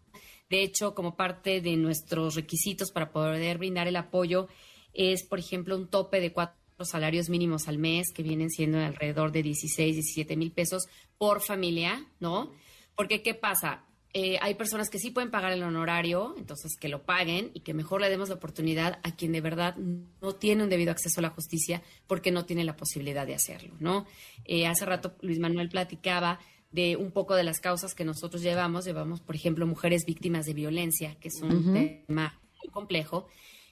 [SPEAKER 8] De hecho, como parte de nuestros requisitos para poder brindar el apoyo, es, por ejemplo, un tope de cuatro salarios mínimos al mes, que vienen siendo alrededor de 16, 17 mil pesos por familia, ¿no? Porque, ¿qué pasa? Eh, hay personas que sí pueden pagar el honorario, entonces que lo paguen y que mejor le demos la oportunidad a quien de verdad no tiene un debido acceso a la justicia porque no tiene la posibilidad de hacerlo, ¿no? Eh, hace rato Luis Manuel platicaba de un poco de las causas que nosotros llevamos. Llevamos, por ejemplo, mujeres víctimas de violencia, que es un tema muy complejo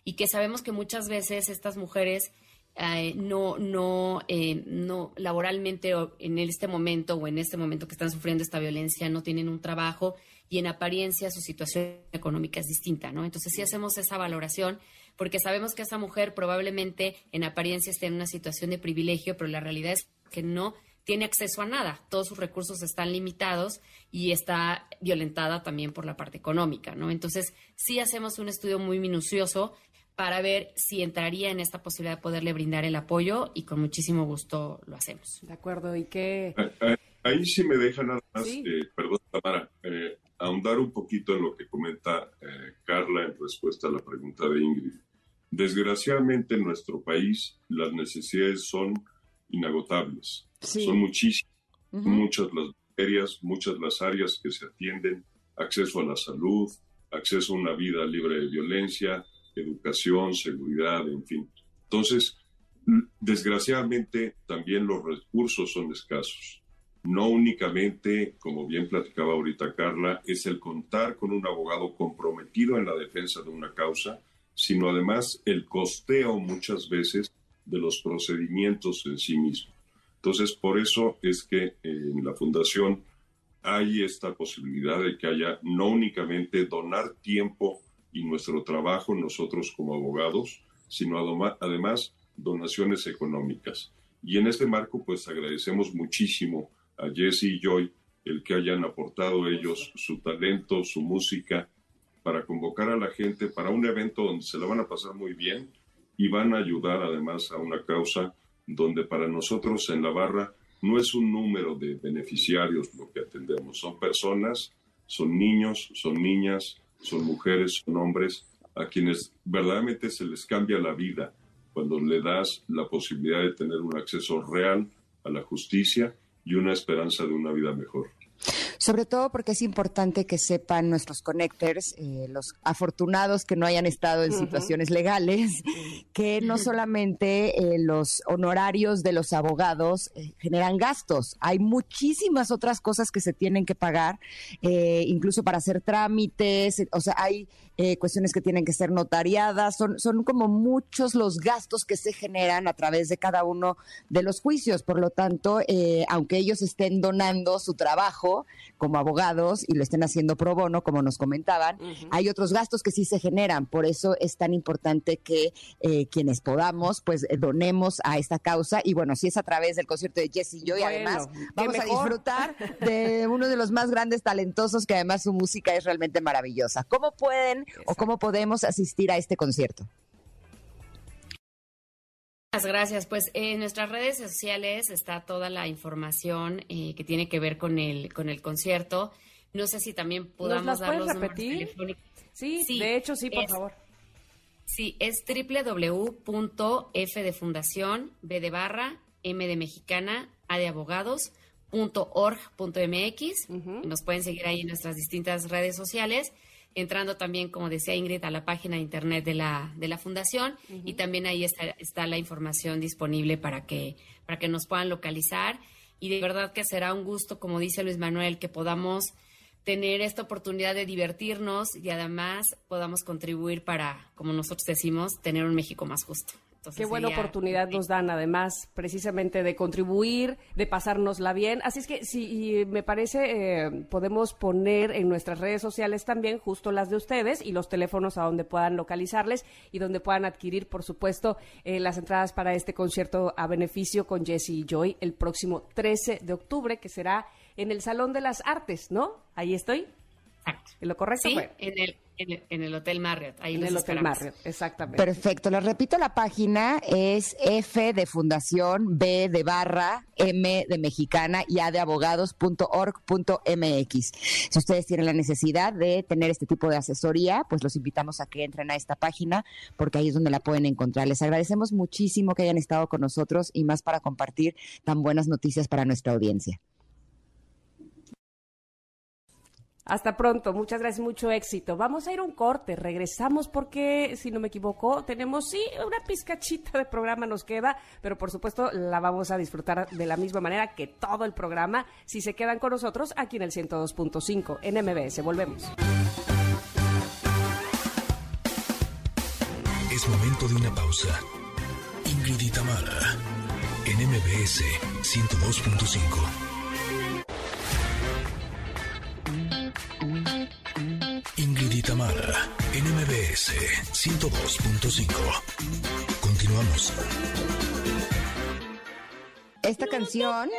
[SPEAKER 8] y que sabemos que muchas veces estas mujeres eh, no, no, eh, no laboralmente o en este momento o en este momento que están sufriendo esta violencia no tienen un trabajo y en apariencia su situación económica es distinta, ¿no? Entonces sí hacemos esa valoración porque sabemos que esa mujer probablemente en apariencia esté en una situación de privilegio, pero la realidad es que no tiene acceso a nada. Todos sus recursos están limitados y está violentada también por la parte económica, ¿no? Entonces, sí hacemos un estudio muy minucioso para ver si entraría en esta posibilidad de poderle brindar el apoyo y con muchísimo gusto lo hacemos.
[SPEAKER 2] De acuerdo, ¿y qué?
[SPEAKER 9] Ahí sí me deja nada más, eh, perdón, Tamara, eh, ahondar un poquito en lo que comenta eh, Carla en respuesta a la pregunta de Ingrid. Desgraciadamente en nuestro país las necesidades son inagotables. Son muchísimas, muchas las materias, muchas las áreas que se atienden, acceso a la salud, acceso a una vida libre de violencia, educación, seguridad, en fin. Entonces, desgraciadamente también los recursos son escasos. No únicamente, como bien platicaba ahorita Carla, es el contar con un abogado comprometido en la defensa de una causa, sino además el costeo muchas veces de los procedimientos en sí mismos. Entonces, por eso es que en la fundación hay esta posibilidad de que haya no únicamente donar tiempo y nuestro trabajo nosotros como abogados, sino además donaciones económicas. Y en este marco, pues agradecemos muchísimo a Jesse y Joy el que hayan aportado ellos su talento, su música, para convocar a la gente para un evento donde se la van a pasar muy bien y van a ayudar además a una causa donde para nosotros en la barra no es un número de beneficiarios lo que atendemos, son personas, son niños, son niñas, son mujeres, son hombres, a quienes verdaderamente se les cambia la vida cuando le das la posibilidad de tener un acceso real a la justicia y una esperanza de una vida mejor.
[SPEAKER 3] Sobre todo porque es importante que sepan nuestros connectors, eh, los afortunados que no hayan estado en situaciones legales, que no solamente eh, los honorarios de los abogados eh, generan gastos, hay muchísimas otras cosas que se tienen que pagar, incluso para hacer trámites, o sea, hay cuestiones que tienen que ser notariadas, son, son como muchos los gastos que se generan a través de cada uno de los juicios. Por lo tanto, aunque ellos estén donando su trabajo, como abogados y lo estén haciendo pro bono, como nos comentaban, hay otros gastos que sí se generan. Por eso es tan importante que eh, quienes podamos, pues eh, donemos a esta causa. Y bueno, si es a través del concierto de Jesse y yo, y además vamos a disfrutar [LAUGHS] de uno de los más grandes talentosos, que además su música es realmente maravillosa. ¿Cómo pueden o cómo podemos asistir a este concierto?
[SPEAKER 8] gracias. Pues en nuestras redes sociales está toda la información eh, que tiene que ver con el, con el concierto. No sé si también podamos dar los repetir?
[SPEAKER 2] Sí, sí, de hecho sí, por favor.
[SPEAKER 8] Sí, es www.f de fundación, b de barra, m de mexicana, a de abogados, punto org, punto mx. Nos pueden seguir ahí en nuestras distintas redes sociales entrando también, como decía Ingrid, a la página de internet de la, de la fundación y también ahí está, está la información disponible para que, para que nos puedan localizar. Y de verdad que será un gusto, como dice Luis Manuel, que podamos tener esta oportunidad de divertirnos y además podamos contribuir para, como nosotros decimos, tener un México más justo.
[SPEAKER 2] Qué buena
[SPEAKER 8] sería-
[SPEAKER 2] oportunidad nos dan, además, precisamente de contribuir, de pasárnosla bien. Así es que, sí, y me parece, eh, podemos poner en nuestras redes sociales también justo las de ustedes y los teléfonos a donde puedan localizarles y donde puedan adquirir, por supuesto, eh, las entradas para este concierto a beneficio con Jesse y Joy el próximo 13 de octubre, que será en el Salón de las Artes, ¿no? Ahí estoy.
[SPEAKER 8] Exacto.
[SPEAKER 2] ¿En lo correcto?
[SPEAKER 8] Sí, en el, en el, en el Hotel Marriott. Ahí
[SPEAKER 2] en el Hotel
[SPEAKER 8] esperamos.
[SPEAKER 2] Marriott, exactamente.
[SPEAKER 3] Perfecto, les repito, la página es F de Fundación, B de Barra, M de Mexicana y A de Abogados.org.mx. Si ustedes tienen la necesidad de tener este tipo de asesoría, pues los invitamos a que entren a esta página porque ahí es donde la pueden encontrar. Les agradecemos muchísimo que hayan estado con nosotros y más para compartir tan buenas noticias para nuestra audiencia.
[SPEAKER 2] Hasta pronto, muchas gracias, mucho éxito. Vamos a ir a un corte, regresamos porque, si no me equivoco, tenemos, sí, una pizcachita de programa nos queda, pero por supuesto la vamos a disfrutar de la misma manera que todo el programa, si se quedan con nosotros aquí en el 102.5 en MBS. Volvemos.
[SPEAKER 1] Es momento de una pausa. Ingrid y Tamara, en MBS 102.5. 102.5. Continuamos.
[SPEAKER 3] Esta canción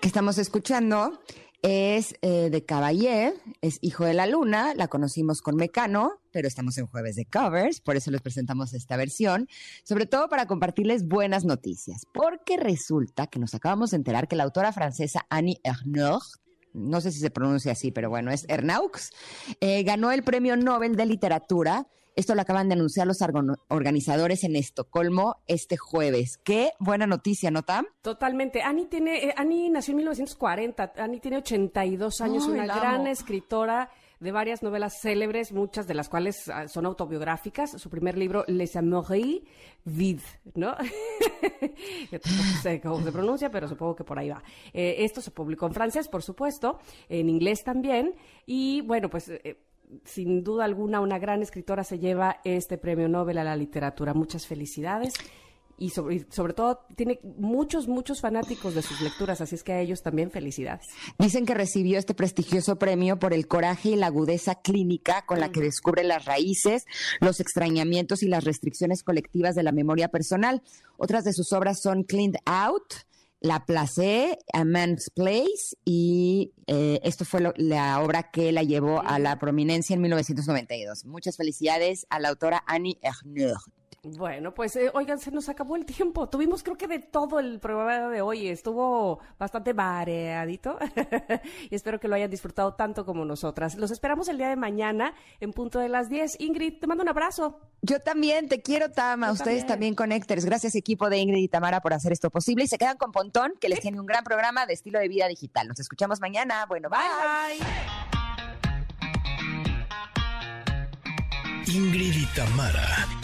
[SPEAKER 3] que estamos escuchando es eh, de Caballé, es Hijo de la Luna, la conocimos con Mecano, pero estamos en jueves de covers, por eso les presentamos esta versión, sobre todo para compartirles buenas noticias, porque resulta que nos acabamos de enterar que la autora francesa Annie Ernaux, no sé si se pronuncia así, pero bueno, es Ernaux, eh, ganó el Premio Nobel de Literatura. Esto lo acaban de anunciar los organizadores en Estocolmo este jueves. Qué buena noticia, ¿no, Tam?
[SPEAKER 2] Totalmente. Annie tiene, eh, Annie nació en 1940. Annie tiene 82 años,
[SPEAKER 3] Ay,
[SPEAKER 2] una gran
[SPEAKER 3] amo.
[SPEAKER 2] escritora de varias novelas célebres, muchas de las cuales ah, son autobiográficas. Su primer libro, Les Amoureux Vides, ¿no? [LAUGHS] Yo tampoco sé cómo se pronuncia, pero supongo que por ahí va. Eh, esto se publicó en francés, por supuesto, en inglés también. Y bueno, pues eh, sin duda alguna, una gran escritora se lleva este premio Nobel a la literatura. Muchas felicidades. Y sobre, sobre todo tiene muchos, muchos fanáticos de sus lecturas, así es que a ellos también felicidades.
[SPEAKER 3] Dicen que recibió este prestigioso premio por el coraje y la agudeza clínica con la que descubre las raíces, los extrañamientos y las restricciones colectivas de la memoria personal. Otras de sus obras son Cleaned Out, La Place, A Man's Place y eh, esto fue la obra que la llevó a la prominencia en 1992. Muchas felicidades a la autora Annie Ernaux.
[SPEAKER 2] Bueno, pues eh, oigan, se nos acabó el tiempo. Tuvimos creo que de todo el programa de hoy. Estuvo bastante variadito [LAUGHS] y espero que lo hayan disfrutado tanto como nosotras. Los esperamos el día de mañana en punto de las 10. Ingrid, te mando un abrazo.
[SPEAKER 3] Yo también te quiero, Tama.
[SPEAKER 2] Yo
[SPEAKER 3] Ustedes
[SPEAKER 2] también.
[SPEAKER 3] también, Connectors. Gracias, equipo de Ingrid y Tamara, por hacer esto posible. Y se quedan con Pontón, que les tiene un gran programa de estilo de vida digital. Nos escuchamos mañana. Bueno, bye.
[SPEAKER 2] bye.
[SPEAKER 1] Ingrid y Tamara